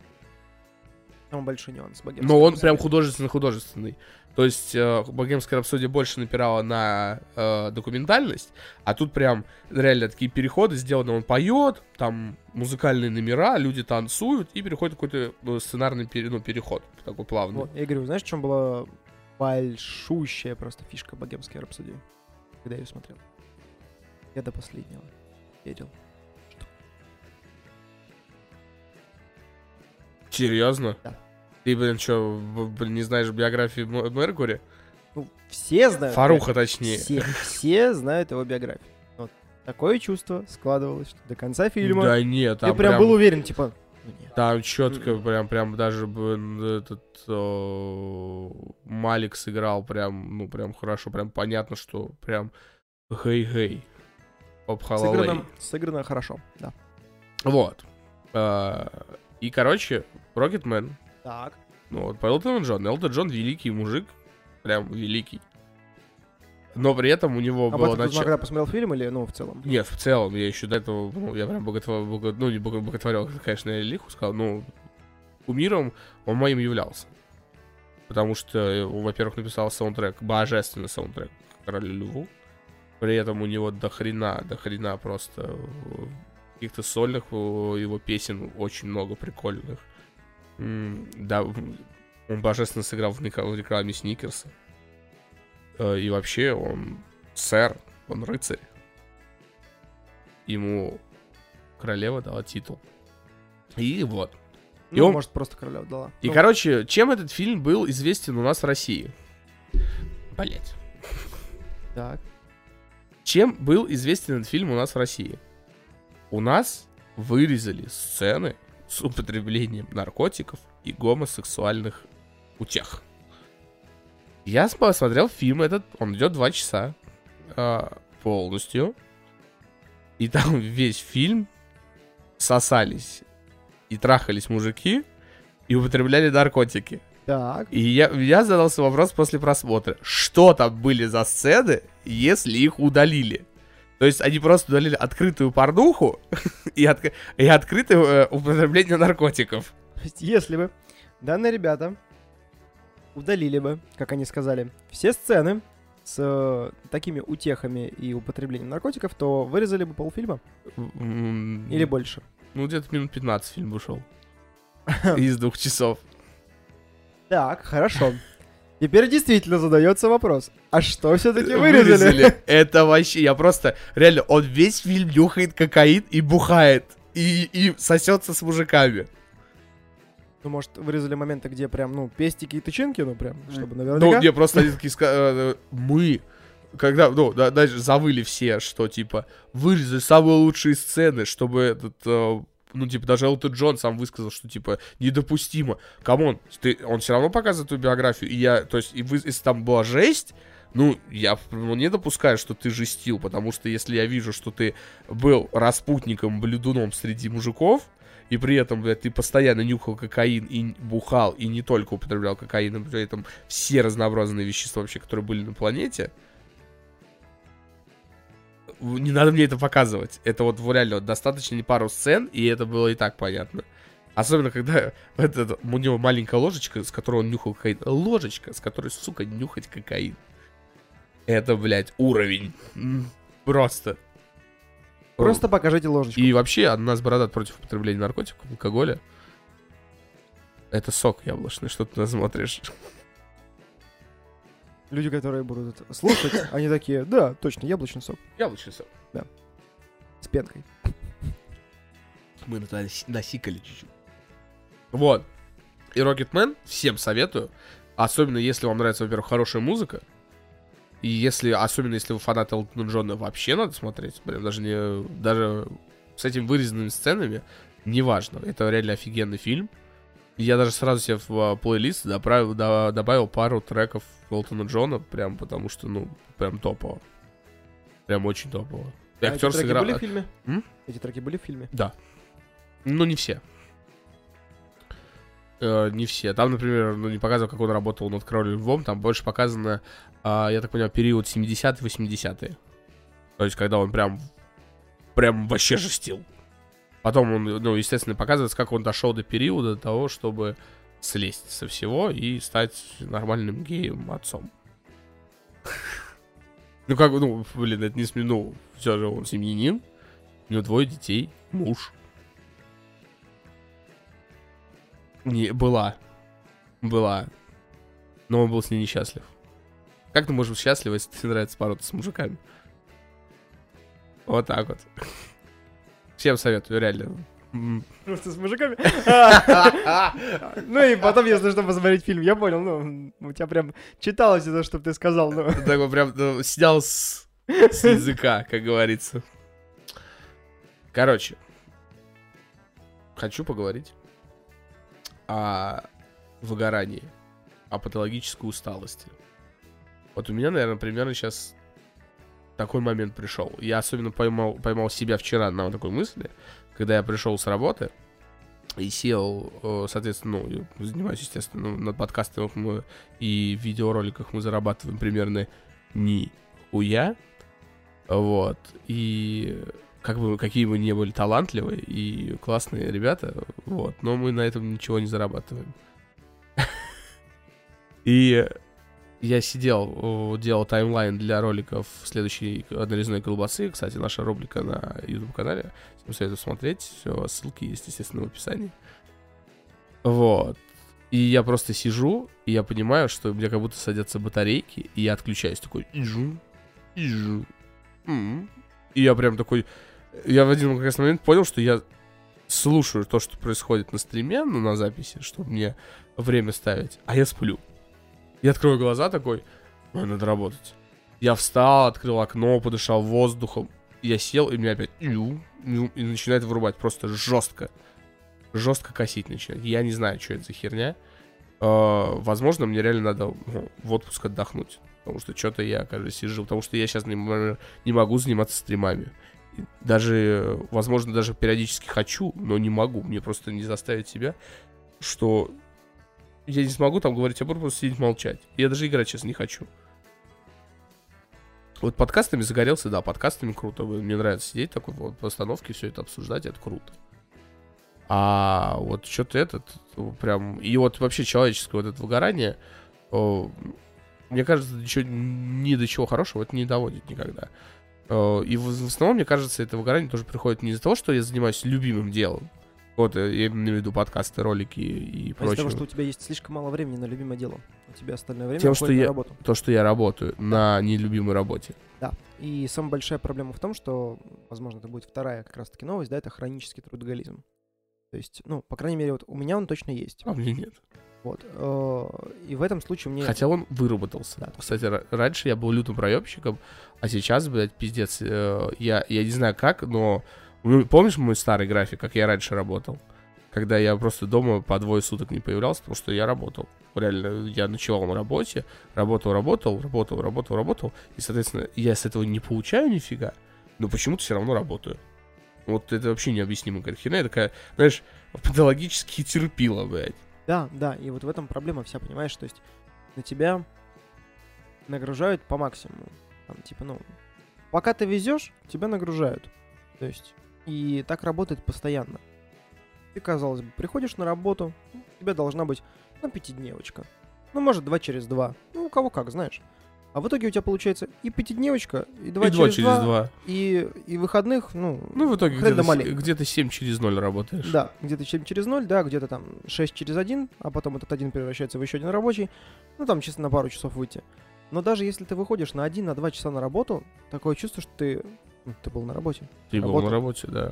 самый большой нюанс богемской Но он рапсодии? прям художественно-художественный. То есть э, Богемская рапсодия больше напирала на э, документальность, а тут прям реально такие переходы сделаны. Он поет, там музыкальные номера, люди танцуют, и переходит какой-то э, сценарный пере- ну, переход, такой плавный. Вот, я говорю, знаешь, в чем была большущая просто фишка богемской рапсодии, когда я ее смотрел? Я до последнего верил. Серьезно? Да. Ты, блин, что, блин, не знаешь биографии Меркури? Ну, все знают. Фаруха, точнее. Все, все знают его биографию. Вот такое чувство складывалось, что до конца фильма Да нет, ты там прям, был уверен, типа, ну. Там четко, М-м. прям, прям даже этот э, Малик сыграл прям, ну, прям хорошо, прям понятно, что прям гей-гей. Сыграно, сыграно хорошо, да. Вот. И, короче, Рокетмен, Так. ну, вот, по Элтону Джон. Элтон Джон великий мужик, прям великий. Но при этом у него А было начало... когда посмотрел фильм или, ну, в целом? Нет, в целом, я еще до этого, ну, я прям боготворил, ну, не бого- боготворил, *laughs* конечно, я лиху сказал, ну, кумиром он моим являлся. Потому что, э, во-первых, написал саундтрек, божественный саундтрек Королю Льву. При этом у него до хрена, до хрена просто э, каких-то сольных его песен очень много прикольных. Да, он божественно сыграл в рекла- в рекламе Сникерса. Э, И вообще он сэр, он рыцарь ему королева дала титул. И вот. И Ну, он- может, просто короля дала. И, Ну, короче, чем этот фильм был известен у нас в России? Блять. Так. Чем был известен этот фильм у нас в России? У нас вырезали сцены с употреблением наркотиков и гомосексуальных утех. Я посмотрел фильм этот, он идет два часа а, полностью. И там *laughs* весь фильм сосались и трахались мужики и употребляли наркотики. Так. И я, я задался вопрос после просмотра. Что там были за сцены, если их удалили? То есть они просто удалили открытую порнуху *laughs* и, от, и открытое э, употребление наркотиков. То есть, если бы данные ребята удалили бы, как они сказали, все сцены с э, такими утехами и употреблением наркотиков, то вырезали бы полфильма М, или больше. Ну, где-то минут 15 фильм ушел. *laughs* Из двух часов. Так, хорошо. Теперь действительно задается вопрос. А что все-таки вырезали? *laughs* Это вообще, я просто, реально, он весь фильм нюхает кокаин и бухает. И, и сосется с мужиками. Ну, может, вырезали моменты, где прям, ну, пестики и тычинки, ну, прям, чтобы Ну, наверняка... не, просто они *laughs* такие, ска- э, мы, когда, ну, да- дальше завыли все, что, типа, вырезали самые лучшие сцены, чтобы этот, э, ну, типа, даже Элтон Джон сам высказал, что, типа, недопустимо. Come on, ты, он все равно показывает твою биографию, и я, то есть, и вы, если там была жесть, ну, я ну, не допускаю, что ты жестил, потому что если я вижу, что ты был распутником, блядуном среди мужиков, и при этом, блядь, ты постоянно нюхал кокаин и бухал, и не только употреблял кокаин, но при этом все разнообразные вещества вообще, которые были на планете, не надо мне это показывать. Это вот реально вот достаточно не пару сцен, и это было и так понятно. Особенно, когда *laughs* этот, у него маленькая ложечка, с которой он нюхал кокаин. Ложечка, с которой, сука, нюхать кокаин. Это, блядь, уровень. Просто. Просто покажите ложечку. И вообще, одна с бородат против употребления наркотиков, алкоголя. Это сок яблочный, что ты смотришь. Люди, которые будут слушать, *laughs* они такие, да, точно, яблочный сок Яблочный сок. с пенкой. *laughs* Мы на насикали чуть-чуть. Вот. И Rocketman всем советую. Особенно если вам нравится, во-первых, хорошая музыка. И если, особенно если вы фанат Элтона Джона, вообще надо смотреть. Прям даже не, даже с этими вырезанными сценами, неважно. Это реально офигенный фильм. И я даже сразу себе в а, плейлист доправил, да- добавил пару треков Элтона Джона, прям потому что, ну, прям топово. Прям очень топово. И А эти актер треки сыграл... были в фильме? М? Эти треки были в фильме? Да. Ну, не все. Э, не все. Там, например, ну, не показывал, как он работал над Кролем Львом. Там больше показано, а, я так понимаю, период 70-е, 80-е. То есть, когда он прям, прям вообще жестил. Потом он, ну, естественно, показывается, как он дошел до периода того, чтобы слезть со всего и стать нормальным геем отцом. Ну, как, ну, блин, это не смешно. Ну, все же он семьянин. У него двое детей, муж. Не, была. Была. Но он был с ней несчастлив. Как ты можешь счастлив, если тебе нравится бороться с мужиками? Вот так вот. Всем советую, реально. Просто с мужиками? *laughs* Ну и потом, если что, посмотреть фильм. Я понял, ну, у тебя прям читалось это, что ты сказал. ну. *laughs* Такой прям ну, снял с языка, как говорится. Короче, хочу поговорить о выгорании, о патологической усталости. Вот у меня, наверное, примерно сейчас такой момент пришел. Я особенно поймал, поймал себя вчера на такой мысли, когда я пришел с работы и сел, э, соответственно, ну, занимаюсь, естественно, ну, на подкастах мы и видеороликах мы зарабатываем примерно ни хуя. Вот. И как бы какие бы ни были талантливые и классные ребята, вот, но мы на этом ничего не зарабатываем. *laughs* И я сидел, делал таймлайн для роликов следующей нарезной колбасы. Кстати, наша рубрика на YouTube-канале. Всем советую смотреть. Все, ссылки есть, естественно, в описании. Вот. И я просто сижу, и я понимаю, что у меня как будто садятся батарейки, и я отключаюсь такой. Ижу, ижу, м. И я прям такой... Я в один как раз момент понял, что я слушаю то, что происходит на стриме, ну, на записи, чтобы мне время ставить, а я сплю. Я открою глаза такой, «Ой, надо работать. Я встал, открыл окно, подышал воздухом. Я сел, и меня опять и начинает вырубать просто жестко. Жестко косить начинает. Я не знаю, что это за херня. Э, возможно, мне реально надо ну, в отпуск отдохнуть. Потому что что-то я, кажется, сижу. Потому что я сейчас, например, не могу заниматься стримами. Даже, возможно, даже периодически хочу, но не могу. Мне просто не заставить себя, что я не смогу там говорить, я буду просто сидеть молчать. Я даже играть сейчас не хочу. Вот подкастами загорелся, да, подкастами круто. Мне нравится сидеть такой вот в остановке, все это обсуждать, это круто. А вот что-то этот, прям... И вот вообще человеческое вот это выгорание, мне кажется, ничего, ни до чего хорошего это не доводит никогда. И в основном, мне кажется, это выгорание тоже приходит не из-за того, что я занимаюсь любимым делом, вот, э, я имею в виду подкасты, ролики и А прочее. из-за того, что у тебя есть слишком мало времени на любимое дело. У тебя остальное время Тем, что на я- работу. То, что я работаю на нелюбимой работе. Да. И самая большая проблема в том, что, возможно, это будет вторая как раз-таки новость, да, это хронический трудоголизм. То есть, ну, по крайней мере, вот у меня он точно есть. А мне нет. Вот. э, И в этом случае мне... Хотя он выработался. Да. Кстати, ра- раньше я был лютым проебщиком, а сейчас, блядь, пиздец. э, Я, я не знаю как, но... Помнишь мой старый график, как я раньше работал? Когда я просто дома по двое суток не появлялся, потому что я работал. Реально, я ночевал на работе, работал, работал, работал, работал, работал. И, соответственно, я с этого не получаю нифига, но почему-то все равно работаю. Вот это вообще необъяснимая херня. Я такая, знаешь, патологически терпила, блядь. Да, да, и вот в этом проблема вся, понимаешь, то есть на тебя нагружают по максимуму. Там, типа, ну, пока ты везешь, тебя нагружают. То есть, и так работает постоянно. Ты, казалось бы, приходишь на работу, у тебя должна быть, ну, пятидневочка. Ну, может, два через два. Ну, у кого как, знаешь. А в итоге у тебя получается и пятидневочка, и два и через, через два, два. И, и выходных, ну, Ну, в итоге где-то, где-то 7 через 0 работаешь. Да, где-то 7 через 0, да, где-то там 6 через 1, а потом этот один превращается в еще один рабочий. Ну, там чисто на пару часов выйти. Но даже если ты выходишь на 1, на 2 часа на работу, такое чувство, что ты, ну, ты был на работе. Ты был Работал. на работе, да.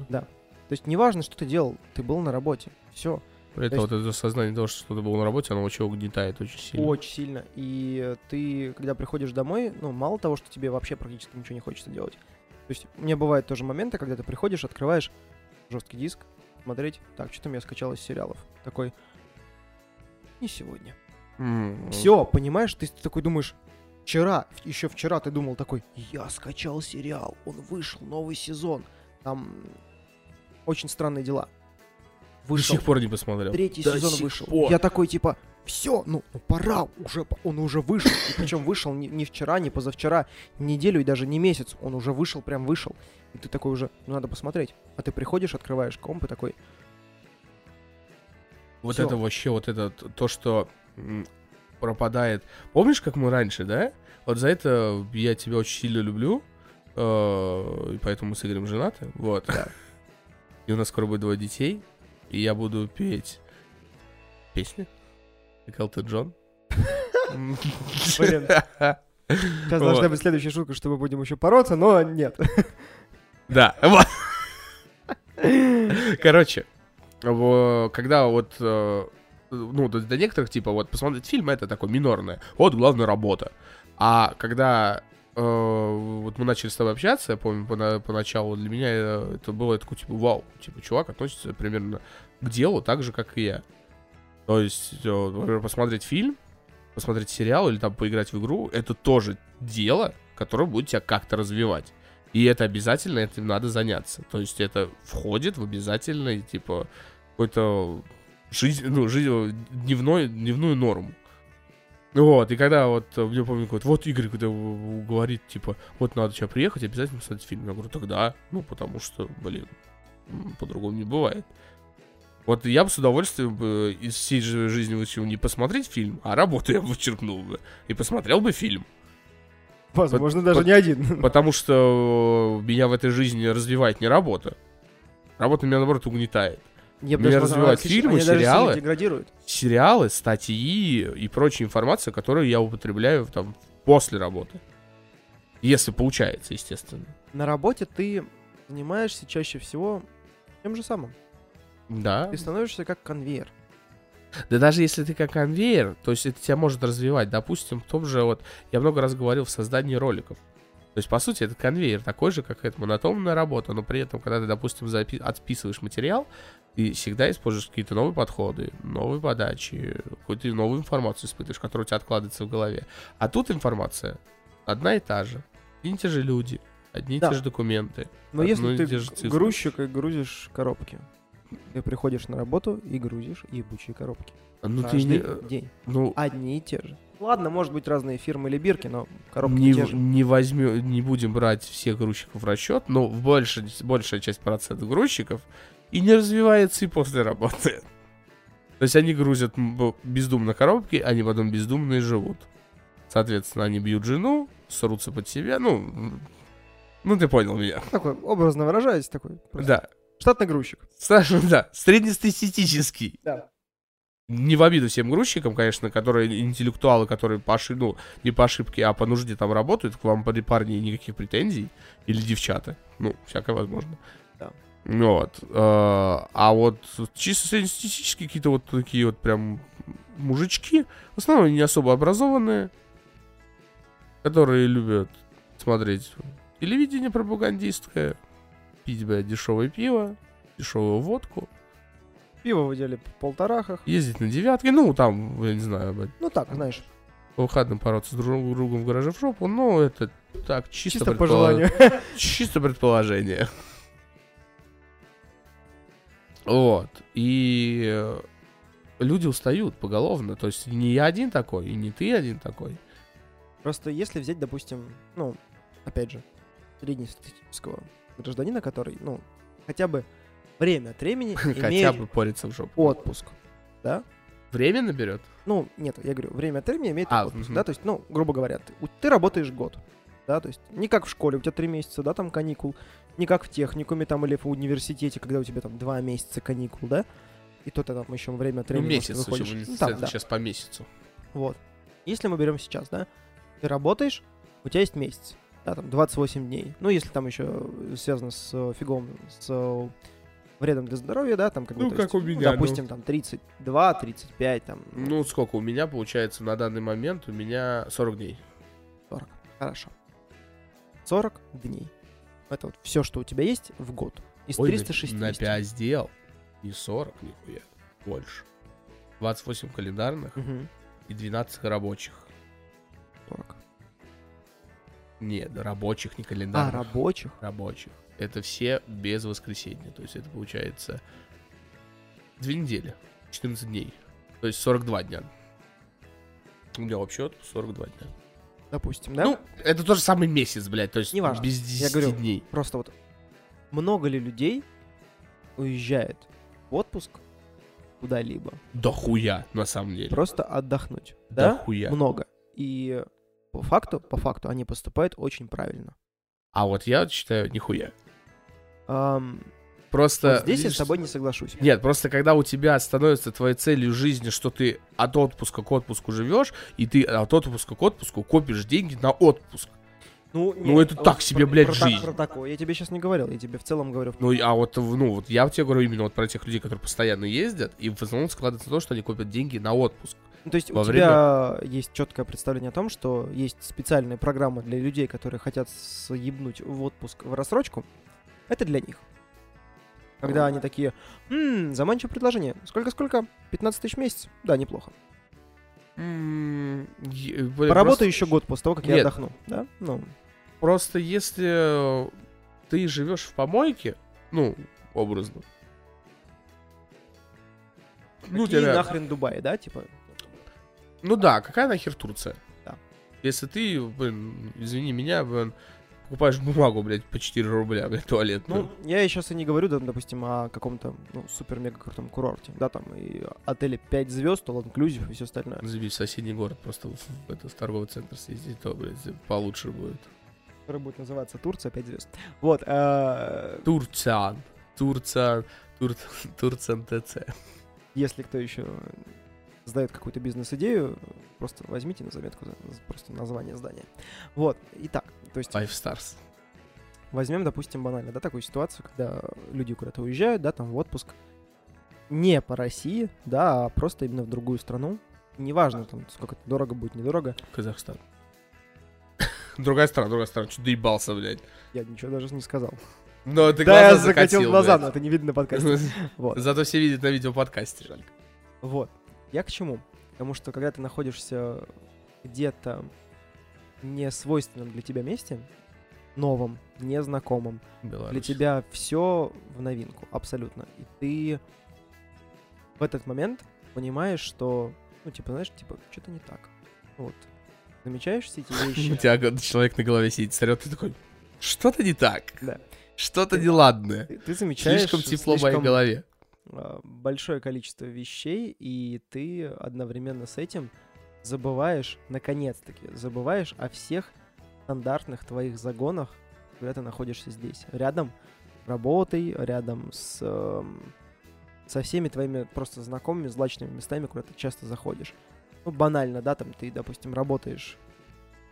То есть неважно, что ты делал, ты был на работе. Все. Это То вот это сознание того, что ты был на работе, оно вообще угнетает очень сильно. Очень сильно. И э, ты, когда приходишь домой, ну, мало того, что тебе вообще практически ничего не хочется делать. То есть мне бывают тоже моменты, когда ты приходишь, открываешь жесткий диск, смотреть, так, что там я скачал из сериалов. Такой, не сегодня. М, Все, понимаешь, ты такой думаешь, вчера, еще вчера ты думал такой, я скачал сериал, он вышел, новый сезон, там очень странные дела. До Вышел, сих пор не посмотрел. третий До сезон вышел. пор. Я такой типа, все, ну, ну пора, уже, он уже вышел. И причем вышел не, не вчера, не позавчера, не неделю и даже не месяц, он уже вышел, прям вышел. И ты такой уже, ну надо посмотреть. А ты приходишь, открываешь комп и такой, Вот Всё. это вообще, вот это то, что пропадает. Помнишь, как мы раньше, да? Вот за это я тебя очень сильно люблю. э, И поэтому мы с Игорем женаты. Вот. И у нас скоро будет двое детей. И я буду петь песни. Как Элтон Джон. Блин. сейчас должна быть следующая шутка, что мы будем еще бороться, но нет. Да. Короче, когда вот, э, ну, до некоторых, типа, вот, посмотреть фильм, это такое минорное. Вот, главная работа. А когда э, вот мы начали с тобой общаться, я помню, пона- поначалу для меня это было такое, типа, вау, типа, чувак относится примерно к делу так же, как и я. То есть, э, например, посмотреть фильм, посмотреть сериал или там поиграть в игру, это тоже дело, которое будет тебя как-то развивать. И это обязательно, этим надо заняться. То есть это входит в обязательный, типа, какой-то жизнь, ну, жизнь, дневной, дневную норму. Вот, и когда вот, э, мне помню, вот, вот Игорь когда говорит, типа, вот надо сейчас приехать, обязательно посмотреть фильм. Я говорю, тогда, ну, потому что, блин, по-другому не бывает. Вот я бы с удовольствием бы из всей жи- жизни вычеркнул не посмотреть фильм, а работу я бы вычеркнул бы. И посмотрел бы фильм. Возможно, Под- даже под- не один. *laughs* Потому что э, меня в этой жизни развивает не работа. Работа меня, наоборот, угнетает. Я Меня назвал, развивают фильмы, они сериалы. деградируют. Сериалы, статьи и прочая информация, которую я употребляю там после работы. Если получается, естественно. На работе ты занимаешься чаще всего тем же самым. Да. Ты становишься как конвейер. Да даже если ты как конвейер, то есть это тебя может развивать. Допустим, в том же вот, я много раз говорил в создании роликов. То есть, по сути, это конвейер такой же, как это монотонная работа, но при этом, когда ты, допустим, запи- отписываешь материал, ты всегда используешь какие-то новые подходы, новые подачи, какую-то новую информацию испытываешь, которая у тебя откладывается в голове. А тут информация одна и та же. Одни и те же люди, одни и Да. те же документы. Но если ты же грузчик и грузишь коробки, Ты приходишь на работу и грузишь ебучие коробки. Ну ты Каждый не... э, день. Ну, Одни и те же. Ладно, может быть, разные фирмы или бирки, но коробки не, те же. не возьмем, не будем брать всех грузчиков в расчет, но в большей, большая часть процентов грузчиков и не развивается и после работы. То есть они грузят бездумно коробки, они потом бездумно и живут. Соответственно, они бьют жену, срутся под себя, ну, ну ты понял меня. Такой, образно выражаясь, такой. просто Да, Штатный грузчик. Саша, да, среднестатистический. Да. Не в обиду всем грузчикам, конечно, которые интеллектуалы, которые по ошиб- ну, не по ошибке, а по нужде там работают, к вам, парни, никаких претензий. Или девчата. Ну, всякое возможно. Да. Вот. э, А вот чисто среднестатистические какие-то вот такие вот прям мужички, в основном они не особо образованные, которые любят смотреть телевидение пропагандистское, пить, блядь, дешевое пиво, дешевую водку, Пиво в идеале в полторахах. ездить на девятке, ну, там, я не знаю, блядь, Ну так, знаешь, по выходным бороться с друг другом в гараже в жопу, но это так, чисто, чисто по желанию. *laughs* Чисто предположение. Вот. И э, люди устают поголовно. То есть не я один такой, и не ты один такой. Просто если взять, допустим, ну, опять же, среднестатистического гражданина, который, ну, хотя бы время от времени *laughs* Хотя бы пориться в жопу. отпуск, да? Время наберет? Ну, нет, я говорю, время от времени имеет А, отпуск, мгм. да, то есть, ну, грубо говоря, ты, ты работаешь год, да, то есть не как в школе, у тебя три месяца, да, там каникул, не как в техникуме там или в университете, когда у тебя там два месяца каникул, да, и то ты там еще время от Ну, времени может, месяц. выходишь. почему Ну, там, да. сейчас по месяцу. Вот. Если мы берем сейчас, да, ты работаешь, у тебя есть месяц, да, там 28 дней. Ну, если там еще связано с фигом, с вредом для здоровья, да, там как бы, Ну, то как есть, у меня, ну. допустим, там 32, 35, там, ну, Ну, сколько у меня получается на данный момент? У меня 40 дней. 40. Хорошо. 40 дней. Это вот все, что у тебя есть в год. Из Ой, на- 360. На 5 сделал. И 40, нихуя. Больше. 28 календарных Мгм. и 12 рабочих. 40. Нет, рабочих, не А, календарных. рабочих? рабочих. Это все без воскресенья. То есть это получается две недели, 14 дней. То есть 42 дня. У меня вообще отпуск 42 дня. Допустим, да? Ну, это тот же самый месяц, блядь. То есть Неважно. без Я 10 говорю, дней. Просто вот много ли людей уезжает в отпуск куда-либо? Да хуя, на самом деле. Просто отдохнуть. Да Да? хуя. Много. И по факту, по факту, они поступают очень правильно. А вот я считаю, нихуя. Ам, Просто... вот здесь я с тобой не соглашусь. Нет, просто когда у тебя становится твоей целью жизни, что ты от отпуска к отпуску живешь, и ты от отпуска к отпуску копишь деньги на отпуск. Ну, Ну, это так себе, блядь, про, жизнь. Про такое я тебе сейчас не говорил, я тебе в целом говорю. Ну, а вот, ну, вот я тебе говорю именно вот про тех людей, которые постоянно ездят, и в основном складывается то, что они копят деньги на отпуск. Ну, то есть во у тебя есть четкое представление о том, что есть специальная программа для людей, которые хотят съебнуть в отпуск в рассрочку. Это для них. Когда они такие, «М, заманчивое предложение. Сколько-сколько? 15 тысяч в месяц? Да, неплохо. М, е- блин, Поработаю просто- еще год после того, как я Нет. отдохну. Да? Ну, Просто если ты живешь в помойке, ну, образно. Ну, какие тебя- нахрен Дубай, да, типа? Ну да, какая нахер Турция? Да. Если ты, блин, извини меня, блин, покупаешь бумагу, блядь, по 4 рубля, блядь, туалетную. Ну, я сейчас и не говорю, да, допустим, о каком-то, ну, супер-мега крутом курорте, да, там, и отеле 5 звезд, all inclusive и все остальное. Забей в соседний город, просто в, этот торговый центр съездить, то, блядь, получше будет. Который будет называться Турция 5 звезд. Вот, э, Турциан. Турциан. Тур, Турциан ТЦ. если кто еще сдает какую-то бизнес-идею, просто возьмите на заметку за- просто название здания. Вот, итак, то есть Five Stars. возьмем, допустим, банально, да, такую ситуацию, когда люди куда-то уезжают, да, там в отпуск, не по России, да, а просто именно в другую страну. Неважно, там, сколько это дорого будет, недорого. Казахстан. *laughs* Другая страна, другая страна. Чуть доебался, блядь. Я ничего даже не сказал. Но ты да, я закатил закатил, глаза, но блядь. это не видно на подкасте. *laughs* Вот. Зато все видят на видеоподкасте. Жаль. Вот. Я к чему? Потому что когда ты находишься где-то не свойственном для тебя месте, новом, незнакомом. Беларусь. Для тебя все в новинку, абсолютно. И ты в этот момент понимаешь, что, ну, типа, знаешь, типа, что-то не так. Вот. Замечаешь все эти *laughs* У вещи? тебя г- человек на голове сидит, сорет, ты такой, что-то не так. Да. Что-то неладное. Ты, ты замечаешь Слишком тепло в моей слишком, голове. А, большое количество вещей, и ты одновременно с этим забываешь, наконец-таки, забываешь о всех стандартных твоих загонах, когда ты находишься здесь. Рядом с работой, рядом с, эм, со всеми твоими просто знакомыми, злачными местами, куда ты часто заходишь. Ну, банально, да, там ты, допустим, работаешь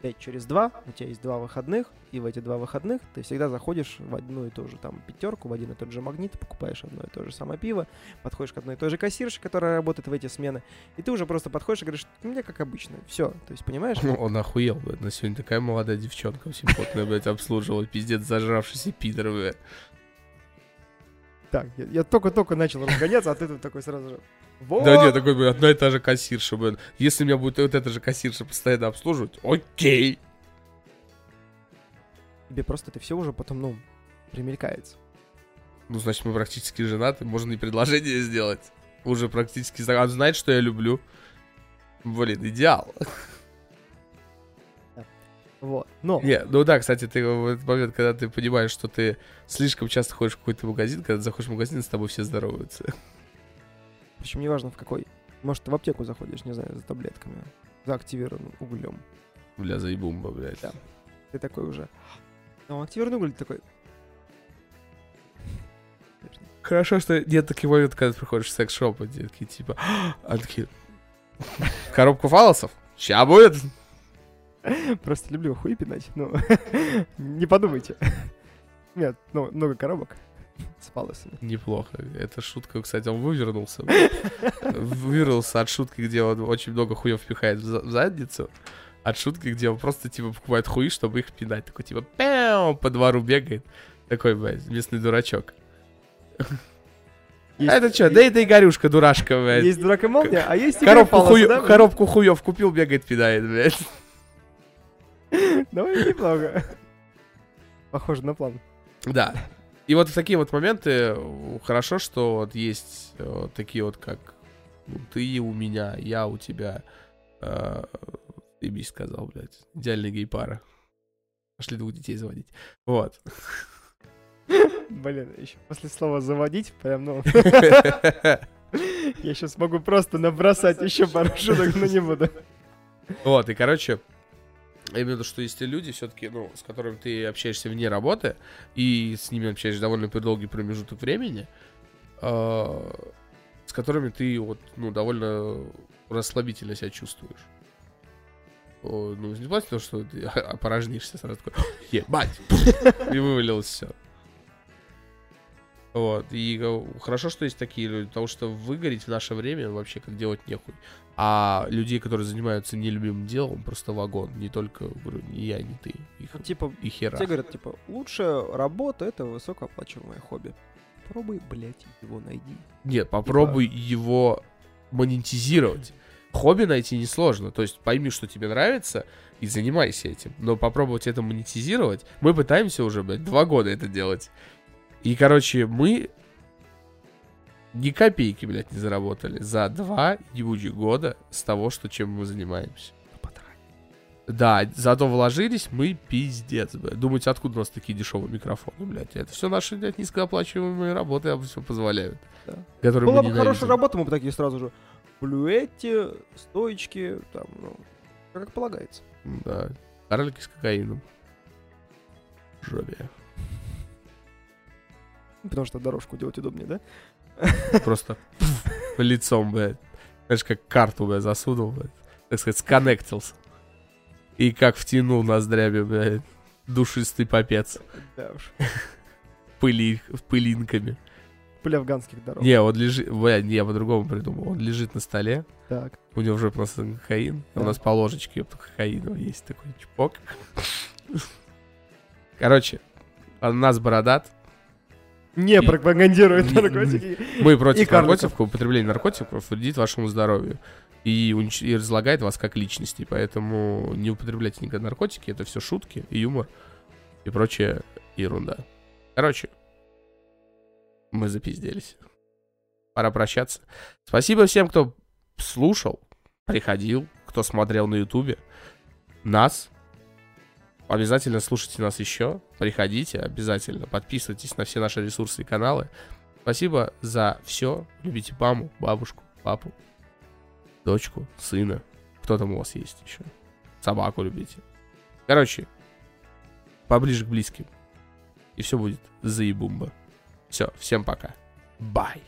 5 через 2, у тебя есть два выходных, и в эти два выходных ты всегда заходишь в одну и ту же там пятерку, в один и тот же магнит, покупаешь одно и то же самое пиво, подходишь к одной и той же кассирше, которая работает в эти смены, и ты уже просто подходишь и говоришь, у меня как обычно, все, то есть, понимаешь? Ну, Он охуел, блядь. На сегодня такая молодая девчонка симпотная, блядь, обслуживала. Пиздец, зажравшийся пидор, блядь. Так, я, я только-только начал разгоняться, а ты тут такой сразу же, вот, Да нет, такой, блядь, одна и та же кассирша, блядь. Если меня будет вот эта же кассирша постоянно обслуживать, окей. тебе просто это все уже потом, ну, примелькается. Ну, значит, мы практически женаты, можно и предложение сделать. Уже практически... зна- Он знает, что я люблю. Блин, идеал. Вот, но... Не, ну да, кстати, ты в этот момент, когда ты понимаешь, что ты слишком часто ходишь в какой-то магазин, когда ты заходишь в магазин, с тобой все здороваются. Причем неважно в какой. Может, ты в аптеку заходишь, не знаю, за таблетками, за активированным углем. Бля, заебумба, блядь. Да. Ты такой уже. Ну, активированный уголь ты такой. Хорошо, что нет таких моментов, когда ты приходишь в секс-шоп, и те такие, типа, *gasps* а такие, *laughs* коробку фалосов? Ща будет. Просто люблю хуй пинать. Ну, *laughs* не подумайте. Нет, ну, много коробок с. Неплохо. Эта шутка, кстати, он вывернулся. Вывернулся от шутки, где он очень много хуев пихает в за- в задницу. От шутки, где он просто, типа, покупает хуи, чтобы их пинать. Такой, типа, пяу, по двору бегает. Такой, блядь, местный дурачок. А это что? Да это Игорюшка, дурашка, блядь. Есть дурак и молния, а есть Коробку, Палос, хую- да? коробку хуев купил, бегает, пинает, блядь. *laughs* Давай неплохо. Похоже на план. Да. И вот в такие вот моменты э, хорошо, что вот есть э, такие вот, как ну, ты у меня, я у тебя. Э, ты би сказал, блядь. Идеальная гей-пара. Пошли двух детей заводить. Вот. Блин, еще после слова заводить, прям, ну, *laughs* я сейчас могу просто набросать еще пару шуток, но не буду. Вот, и, короче, виду, что есть те люди, все-таки, ну, с которыми ты общаешься вне работы, и с ними общаешься довольно долгий промежуток времени, э, с которыми ты вот, ну, довольно расслабительно себя чувствуешь. О, ну, не платит то, что ты *laughs* опорожнишься сразу такой, ебать, и вывалилось все. Вот, и хорошо, что есть такие люди, потому что выгореть в наше время вообще как делать нехуй. А людей, которые занимаются нелюбимым делом, просто вагон. Не только, говорю, не я, не ты. Их, Ну, Типа, и хера. Те говорят, типа, лучшая работа — это высокооплачиваемое хобби. Пробуй, блядь, его найди. Нет, попробуй его монетизировать. Хобби найти несложно. То есть пойми, что тебе нравится, и занимайся этим. Но попробовать это монетизировать, мы пытаемся уже, блядь, два года это делать. И, короче, мы ни копейки, блядь, не заработали за два ебучих года с того, что чем мы занимаемся. Да, зато вложились мы пиздец, блядь. Думаете, откуда у нас такие дешевые микрофоны, блядь? Это все наши, блядь, низкооплачиваемые работы все позволяют. Да. Которые Была мы бы хорошая ненавидим. работа, мы бы такие сразу же блюэти, стоечки, там, ну, как полагается. Да. Карлики с кокаином. Жопе. Потому что дорожку делать удобнее, да? Просто лицом, блядь. Знаешь, как карту, блядь, засунул, блядь. Так сказать, сконнектился. И как втянул ноздрями, блядь. Душистый попец. Да уж. Пыли, пылинками. Пыль афганских дорог. Не, он лежит... Блядь, не, я по-другому придумал. Он лежит на столе. Так. У него уже просто кокаин. а У Да. нас по ложечке ёпта, кокаина есть такой чпок. Короче, нас бородат. Не пропагандирует наркотики. Мы против наркотиков, употребление наркотиков вредит вашему здоровью. И, унич- и разлагает вас как личности. Поэтому не употребляйте никогда наркотики. Это все шутки и юмор. и прочая ерунда. Короче, мы запизделись. Пора прощаться. Спасибо всем, кто слушал, приходил, кто смотрел на ютубе. Нас. Обязательно слушайте нас еще. Приходите обязательно. Подписывайтесь на все наши ресурсы и каналы. Спасибо за все. Любите маму, бабушку, папу, дочку, сына. Кто там у вас есть еще? Собаку любите. Короче, поближе к близким. И все будет заебумба. Все, всем пока. Бай.